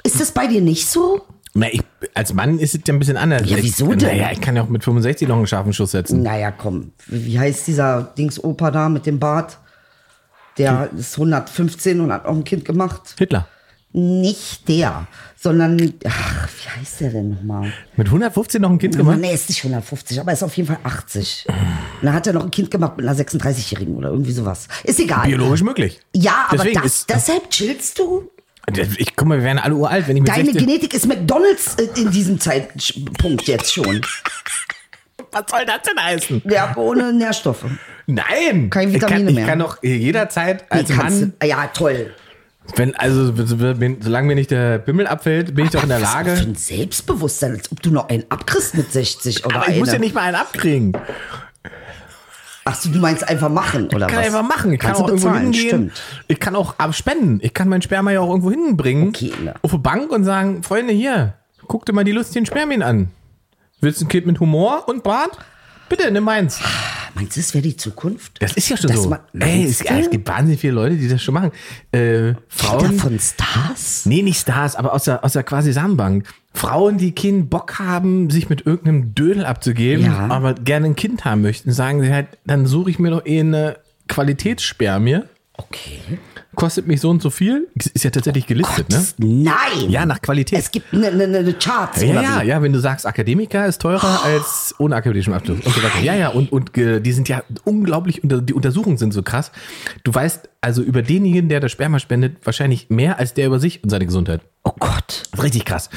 Speaker 4: Ist das bei dir nicht so?
Speaker 2: Na, ich, als Mann ist es ja ein bisschen anders.
Speaker 4: Ja,
Speaker 2: Ich-
Speaker 4: wieso denn?
Speaker 2: Naja, ich kann ja auch mit 65 noch einen scharfen Schuss setzen.
Speaker 4: Naja, komm. Wie wie heißt dieser Dings-Opa da mit dem Bart? Der ist 115 und hat auch ein Kind gemacht.
Speaker 2: Hitler.
Speaker 4: Nicht der, sondern, ach, wie heißt der denn nochmal?
Speaker 2: Mit 115 noch ein Kind gemacht?
Speaker 4: Er ist nicht 150, aber er ist auf jeden Fall 80. Und dann hat er noch ein Kind gemacht mit einer 36-Jährigen oder irgendwie sowas. Ist egal.
Speaker 2: Biologisch möglich.
Speaker 4: Ja, aber
Speaker 2: Deswegen
Speaker 4: das,
Speaker 2: ist-
Speaker 4: deshalb chillst du?
Speaker 2: Ich guck mal, wir werden alle uralt, wenn ich mit
Speaker 4: Deine
Speaker 2: 16...
Speaker 4: Genetik ist McDonalds äh, in diesem Zeitpunkt jetzt schon.
Speaker 2: Was soll das denn heißen?
Speaker 4: Ja, ohne Nährstoffe.
Speaker 2: Nein!
Speaker 4: Keine
Speaker 2: ich kann,
Speaker 4: Vitamine
Speaker 2: ich
Speaker 4: mehr.
Speaker 2: kann doch jederzeit
Speaker 4: Nee,
Speaker 2: als
Speaker 4: kannst
Speaker 2: Mann,
Speaker 4: du- Ja, toll.
Speaker 2: Wenn, also, solange mir nicht der Bimmel abfällt, bin ich doch in der
Speaker 4: Was auch für
Speaker 2: Lage.
Speaker 4: ein Selbstbewusstsein, als ob du noch einen abkriegst mit 60 oder
Speaker 2: Aber ich
Speaker 4: eine.
Speaker 2: muss ja nicht mal einen abkriegen.
Speaker 4: Ach so, du meinst einfach machen, oder
Speaker 2: Ich kann
Speaker 4: was?
Speaker 2: einfach machen. Ich kann
Speaker 4: Kannst
Speaker 2: auch
Speaker 4: du
Speaker 2: irgendwo hingehen.
Speaker 4: stimmt.
Speaker 2: Ich kann auch abspenden. Ich kann mein Sperma ja auch irgendwo hinbringen.
Speaker 4: Okay, ne.
Speaker 2: Auf eine Bank und sagen, Freunde, hier, guck dir mal die lustigen Spermien an. Willst du ein Kind mit Humor und Bart? Bitte, nimm meins.
Speaker 4: Meinst du, das wäre die Zukunft?
Speaker 2: Das ist ja schon
Speaker 4: Das
Speaker 2: so. Ey, es, es gibt wahnsinnig viele Leute, die das schon machen. Äh, Frauen.
Speaker 4: Wieder von Stars?
Speaker 2: Nee, nicht Stars, aber aus der, aus der quasi Samenbank. Frauen, die keinen Bock haben, sich mit irgendeinem Dödel abzugeben,
Speaker 4: Ja.
Speaker 2: aber gerne ein Kind haben möchten, sagen sie halt, dann suche ich mir doch eh eine Qualitätsspermie.
Speaker 4: Okay.
Speaker 2: Kostet mich so und so viel. Ist ja tatsächlich gelistet, ne?
Speaker 4: Nein!
Speaker 2: Ja, nach Qualität.
Speaker 4: Es gibt eine, eine, eine Charts,
Speaker 2: Ja, ja, ja, wenn du sagst, Akademiker ist teurer als ohne akademischen Abschluss und so weiter. Ja, ja, und, und äh, die sind ja unglaublich, die Untersuchungen sind so krass. Du weißt also über denjenigen, der das Sperma spendet, wahrscheinlich mehr als der über sich und seine Gesundheit.
Speaker 4: Oh Gott.
Speaker 2: Richtig krass.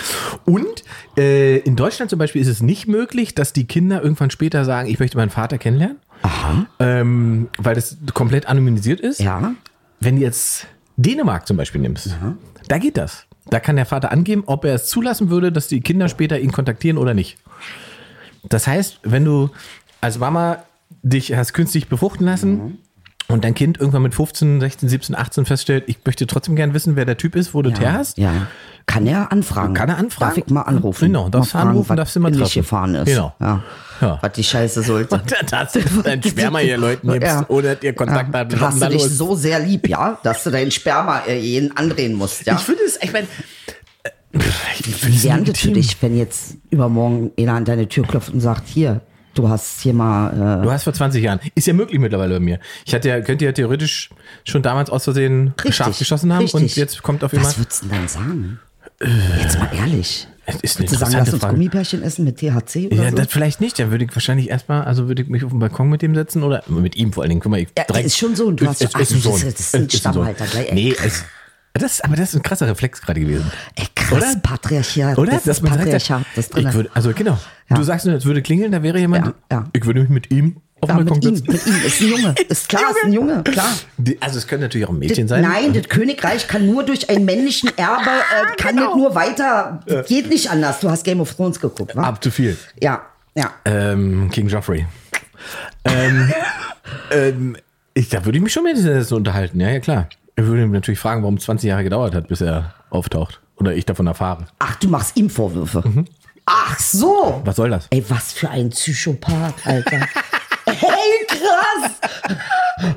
Speaker 2: Und äh, in Deutschland zum Beispiel ist es nicht möglich, dass die Kinder irgendwann später sagen, ich möchte meinen Vater kennenlernen.
Speaker 4: Aha.
Speaker 2: Ähm, weil das komplett anonymisiert ist.
Speaker 4: Ja.
Speaker 2: Wenn du jetzt Dänemark zum Beispiel nimmst, da geht das. Da kann der Vater angeben, ob er es zulassen würde, dass die Kinder später ihn kontaktieren oder nicht. Das heißt, wenn du als Mama dich hast künstlich befruchten lassen und dein Kind irgendwann mit 15, 16, 17, 18 feststellt, ich möchte trotzdem gern wissen, wer der Typ ist, wo du her hast,
Speaker 4: Ja. Kann er anfragen?
Speaker 2: Kann er anfragen?
Speaker 4: Darf ich mal anrufen?
Speaker 2: Genau, darfst du
Speaker 4: Mal fragen,
Speaker 2: anrufen, darfst du mal treffen.
Speaker 4: gefahren ist.
Speaker 2: Genau.
Speaker 4: Ja.
Speaker 2: Ja.
Speaker 4: Was die Scheiße sollte.
Speaker 2: dass du dein Sperma hier Leuten gibst,
Speaker 4: Ja.
Speaker 2: ohne dass ihr Kontakt habt. Was
Speaker 4: Hast
Speaker 2: ist
Speaker 4: du dich
Speaker 2: los?
Speaker 4: so sehr lieb, ja, dass du deinen Sperma äh, jeden andrehen musst, ja?
Speaker 2: Ich finde es, ich meine,
Speaker 4: Wie das für dich, wenn jetzt übermorgen einer an deine Tür klopft und sagt, hier, du hast hier mal,
Speaker 2: Du hast vor 20 Jahren. Ist ja möglich mittlerweile bei mir. Ich hatte ja, könnte ja theoretisch schon damals aus Versehen
Speaker 4: äh, richtig,
Speaker 2: scharf geschossen haben und
Speaker 4: richtig.
Speaker 2: jetzt kommt auf
Speaker 4: Was
Speaker 2: jemand.
Speaker 4: würdest du denn dann sagen? Jetzt mal ehrlich.
Speaker 2: Es ist eine
Speaker 4: sagen, lass uns
Speaker 2: Frage.
Speaker 4: Gummibärchen essen mit THC oder
Speaker 2: Ja,
Speaker 4: so?
Speaker 2: das vielleicht nicht. Dann würde ich wahrscheinlich erstmal, also würde ich mich auf den Balkon mit dem setzen oder mit ihm vor allen Dingen. Guck mal, ich
Speaker 4: Ja, ist schon so. Und du hast-
Speaker 2: es,
Speaker 4: ach,
Speaker 2: es ist ein
Speaker 4: das ist-
Speaker 2: Sohn.
Speaker 4: das ist ein. Stammhalter gleich.
Speaker 2: Nee, es, das, aber das ist ein krasser Reflex gerade gewesen.
Speaker 4: Ey, krass,
Speaker 2: Oder?
Speaker 4: Patriarchat.
Speaker 2: Oder?
Speaker 4: Das
Speaker 2: Dass
Speaker 4: ist
Speaker 2: sagt,
Speaker 4: Patriarchat. Das drin.
Speaker 2: ich würde, also genau.
Speaker 4: Ja.
Speaker 2: Du sagst nur, es würde klingeln, da wäre jemand.
Speaker 4: Ja, ja.
Speaker 2: Ich würde mich mit ihm auf
Speaker 4: ja,
Speaker 2: den Balkon
Speaker 4: mit ihm, mit ihm. Ist ein Junge. Ist klar, ist ein Junge, klar.
Speaker 2: Also es könnte natürlich auch ein
Speaker 4: Das,
Speaker 2: Mädchen sein.
Speaker 4: nein, das Königreich kann nur durch einen männlichen Erbe, äh, kann
Speaker 2: Genau.
Speaker 4: das nur weiter. Das geht nicht anders. Du hast Game of Thrones geguckt, wa?
Speaker 2: Ab zu viel.
Speaker 4: Ja, ja.
Speaker 2: Ähm, King Joffrey. ähm, ähm, ich, da würde ich mich schon mit so unterhalten, ja, ja klar. Ich würde ihn natürlich fragen, warum es 20 Jahre gedauert hat, bis er auftaucht. Oder ich davon erfahre.
Speaker 4: Ach, du machst ihm Vorwürfe.
Speaker 2: Mhm.
Speaker 4: Ach so.
Speaker 2: Was soll das?
Speaker 4: Ey, was für ein Psychopath, Alter. Ey, krass!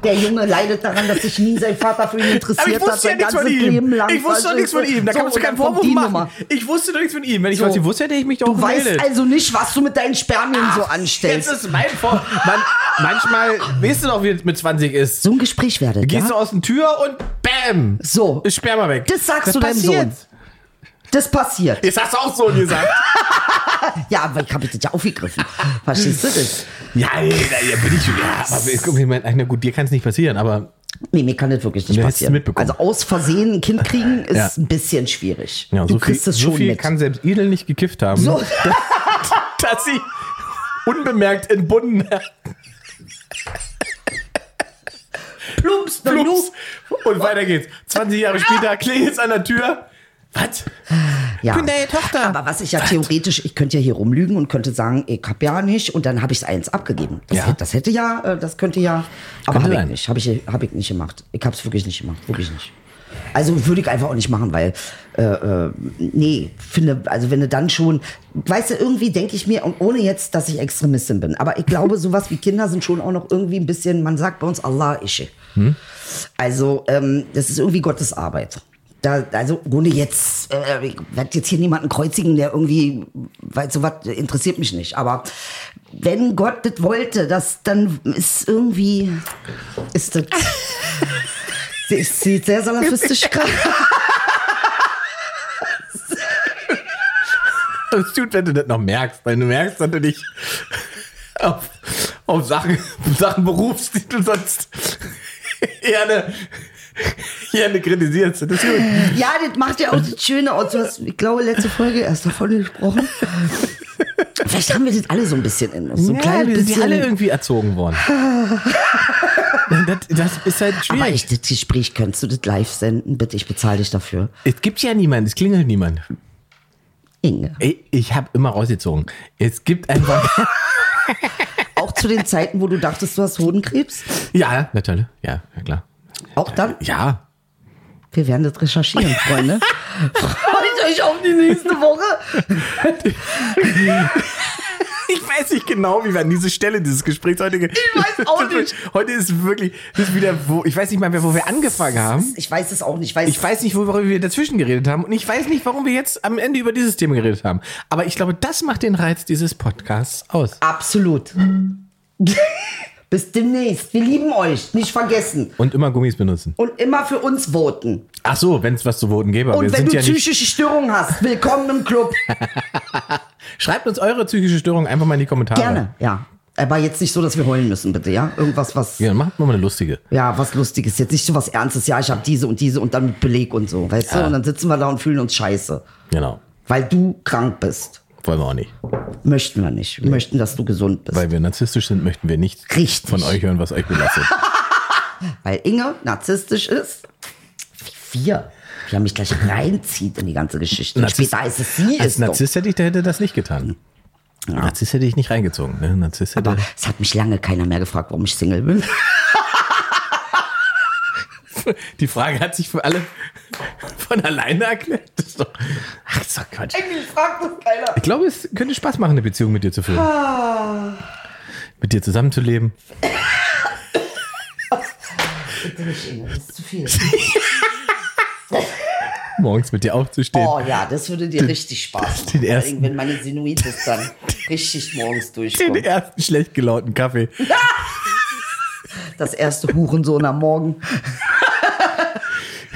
Speaker 4: Der Junge leidet daran, dass sich nie sein Vater für ihn interessiert hat, sein ganzes Leben lang.
Speaker 2: Ich wusste doch nichts von ihm. Da
Speaker 4: So,
Speaker 2: kannst du keinen Vorwurf machen.
Speaker 4: Nummer.
Speaker 2: Ich wusste doch nichts von ihm. Wenn ich
Speaker 4: So.
Speaker 2: was gewusst hätte, hätte ich mich doch
Speaker 4: Du weißt also nicht, was du mit deinen Spermien so anstellst.
Speaker 2: Jetzt ist mein Vor... Man, manchmal, weißt du doch, wie es mit 20 ist.
Speaker 4: So ein Gespräch werdet,
Speaker 2: Gehst du
Speaker 4: ja?
Speaker 2: aus der Tür und BÄM!
Speaker 4: So.
Speaker 2: Ist Sperma weg.
Speaker 4: Das sagst du deinem
Speaker 2: passiert.
Speaker 4: Sohn. Das passiert.
Speaker 2: Jetzt hast du auch so gesagt.
Speaker 4: Ja, aber ich habe das ja aufgegriffen. Verstehst du das?
Speaker 2: ja, ja, ja, bin ich schon. Ja, aber ich guck, ich meine, na gut, dir kann es nicht passieren, aber
Speaker 4: Nee, mir kann das wirklich nicht
Speaker 2: es
Speaker 4: passieren.
Speaker 2: mitbekommen.
Speaker 4: Also aus Versehen ein Kind kriegen ist
Speaker 2: Ja.
Speaker 4: ein bisschen schwierig.
Speaker 2: ja,
Speaker 4: du
Speaker 2: so viel,
Speaker 4: kriegst es
Speaker 2: so
Speaker 4: schon
Speaker 2: viel
Speaker 4: mit.
Speaker 2: kann selbst Idel nicht gekifft haben,
Speaker 4: So.
Speaker 2: dass sie unbemerkt entbunden
Speaker 4: Plumps, na
Speaker 2: Plumps. Und weiter geht's. 20 Jahre später klingelt's an der Tür. Was?
Speaker 4: Ja.
Speaker 2: Ich bin deine Tochter.
Speaker 4: Aber was ich ja theoretisch, ich könnte ja hier rumlügen und könnte sagen, ich hab ja nicht und dann habe ich es eins abgegeben. Das,
Speaker 2: Ja.
Speaker 4: hätte, das hätte ja, äh, das könnte ja, aber habe ich nicht, habe ich, hab ich nicht gemacht. Ich habe es wirklich nicht gemacht, wirklich nicht. Also würde ich einfach auch nicht machen, weil, äh, äh, nee, finde, also wenn du dann schon, weißt du, irgendwie denke ich mir, und ohne jetzt, dass ich Extremistin bin, aber ich glaube, sowas wie Kinder sind schon auch noch irgendwie ein bisschen, man sagt bei uns Allah ische. Also, ähm, das ist irgendwie Gottes Arbeit. Da, also ohne jetzt, äh, ich werde jetzt hier niemanden kreuzigen, der irgendwie, weil sowas interessiert mich nicht. Aber wenn Gott das wollte, das, dann ist irgendwie, ist das, Sie ist, sieht sehr salafistisch gerade.
Speaker 2: Es tut, wenn du das noch merkst, weil du merkst, dass du dich auf, auf Sachen, Sachen berufst, die du sonst gerne, gerne kritisierst. Das ist gut.
Speaker 4: Ja, das macht ja auch das Schöne aus. Du hast, ich glaube, letzte Folge erst davon gesprochen. Vielleicht haben wir das alle so ein bisschen in uns. So ein
Speaker 2: ja,
Speaker 4: kleines
Speaker 2: wir sind
Speaker 4: bisschen.
Speaker 2: alle irgendwie erzogen worden. das, das ist halt
Speaker 4: aber
Speaker 2: schwierig.
Speaker 4: ich, das Gespräch könntest du das live senden? Bitte, ich bezahle dich dafür.
Speaker 2: es gibt ja niemanden, es klingelt niemand.
Speaker 4: Inge.
Speaker 2: Ey, ich habe immer rausgezogen. Es gibt einfach.
Speaker 4: Auch zu den Zeiten, wo du dachtest, du hast Hodenkrebs?
Speaker 2: ja, natürlich. Ja, ja, klar.
Speaker 4: Auch dann?
Speaker 2: Ja.
Speaker 4: Wir werden das recherchieren, Freunde. Freut euch auf die nächste Woche.
Speaker 2: Ich weiß nicht genau, wie wir an diese Stelle dieses Gesprächs heute. Ich
Speaker 4: weiß auch nicht.
Speaker 2: Heute ist wirklich, ist wieder, wo, ich weiß nicht mal mehr, wo wir angefangen haben.
Speaker 4: Ich weiß es auch nicht. Ich weiß,
Speaker 2: Ich weiß nicht, worüber wir dazwischen geredet haben. Und ich weiß nicht, warum wir jetzt am Ende über dieses Thema geredet haben. Aber ich glaube, das macht den Reiz dieses Podcasts aus.
Speaker 4: Absolut. Bis demnächst. Wir lieben euch. Nicht vergessen.
Speaker 2: Und immer Gummis benutzen.
Speaker 4: Und immer für uns voten.
Speaker 2: Ach so, wenn es was zu voten gäbe.
Speaker 4: Und wenn du
Speaker 2: ja
Speaker 4: psychische Störungen hast, willkommen im Club.
Speaker 2: Schreibt uns eure psychische Störung einfach mal in die Kommentare.
Speaker 4: Gerne, ja. Aber jetzt nicht so, dass wir heulen müssen, bitte, ja? Irgendwas, was,
Speaker 2: Ja, macht mal eine lustige.
Speaker 4: ja, was Lustiges. Jetzt nicht so was Ernstes. Ja, ich habe diese und diese und dann mit Beleg und so, weißt du? Und dann sitzen wir da und fühlen uns scheiße.
Speaker 2: Genau.
Speaker 4: Weil du krank bist.
Speaker 2: Wollen wir auch nicht.
Speaker 4: Möchten wir nicht. Wir möchten, dass du gesund bist.
Speaker 2: Weil wir narzisstisch sind, möchten wir nicht
Speaker 4: Richtig.
Speaker 2: von euch hören, was euch belastet.
Speaker 4: Weil Inge narzisstisch ist. Wie wir. Wie er mich gleich reinzieht in die ganze Geschichte.
Speaker 2: Narzisst-
Speaker 4: später ist es sie.
Speaker 2: Als. Narzisst hätte ich, der hätte das nicht getan. Narzisst hätte ich nicht reingezogen. Ne? Narzisst hätte.
Speaker 4: Aber es hat mich lange keiner mehr gefragt, warum ich Single bin.
Speaker 2: Die Frage hat sich für alle von alleine erklärt. Das ist doch, ach, das ist doch Quatsch.
Speaker 4: Eigentlich fragt uns keiner.
Speaker 2: Ich glaube, es könnte Spaß machen, eine Beziehung mit dir zu führen. Mit dir zusammenzuleben.
Speaker 4: Bitte nicht, Inge, das ist zu viel.
Speaker 2: Morgens mit dir aufzustehen.
Speaker 4: Oh ja, das würde dir richtig Spaß machen.
Speaker 2: den ersten-
Speaker 4: Wenn meine Sinuitis dann richtig morgens
Speaker 2: Den
Speaker 4: durchkommt.
Speaker 2: ersten schlecht gelauten Kaffee.
Speaker 4: Das erste Hurensohn am Morgen.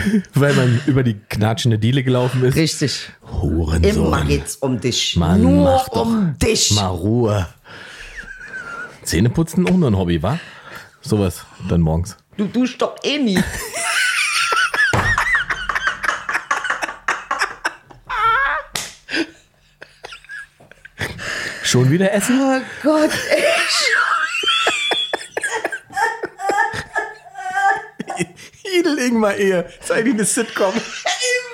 Speaker 2: Weil man über die knatschende Diele gelaufen ist.
Speaker 4: Richtig.
Speaker 2: Hurensohn.
Speaker 4: Immer geht's um dich.
Speaker 2: Mann,
Speaker 4: Nur
Speaker 2: mach doch
Speaker 4: um dich.
Speaker 2: Mal Ruhe. Zähneputzen auch nur ein Hobby, wa? Sowas dann morgens.
Speaker 4: Du duschst doch eh nie.
Speaker 2: Schon wieder essen?
Speaker 4: Oh Gott, ey.
Speaker 2: Kollegen mal Ehe. Das ist eigentlich eine Sitcom.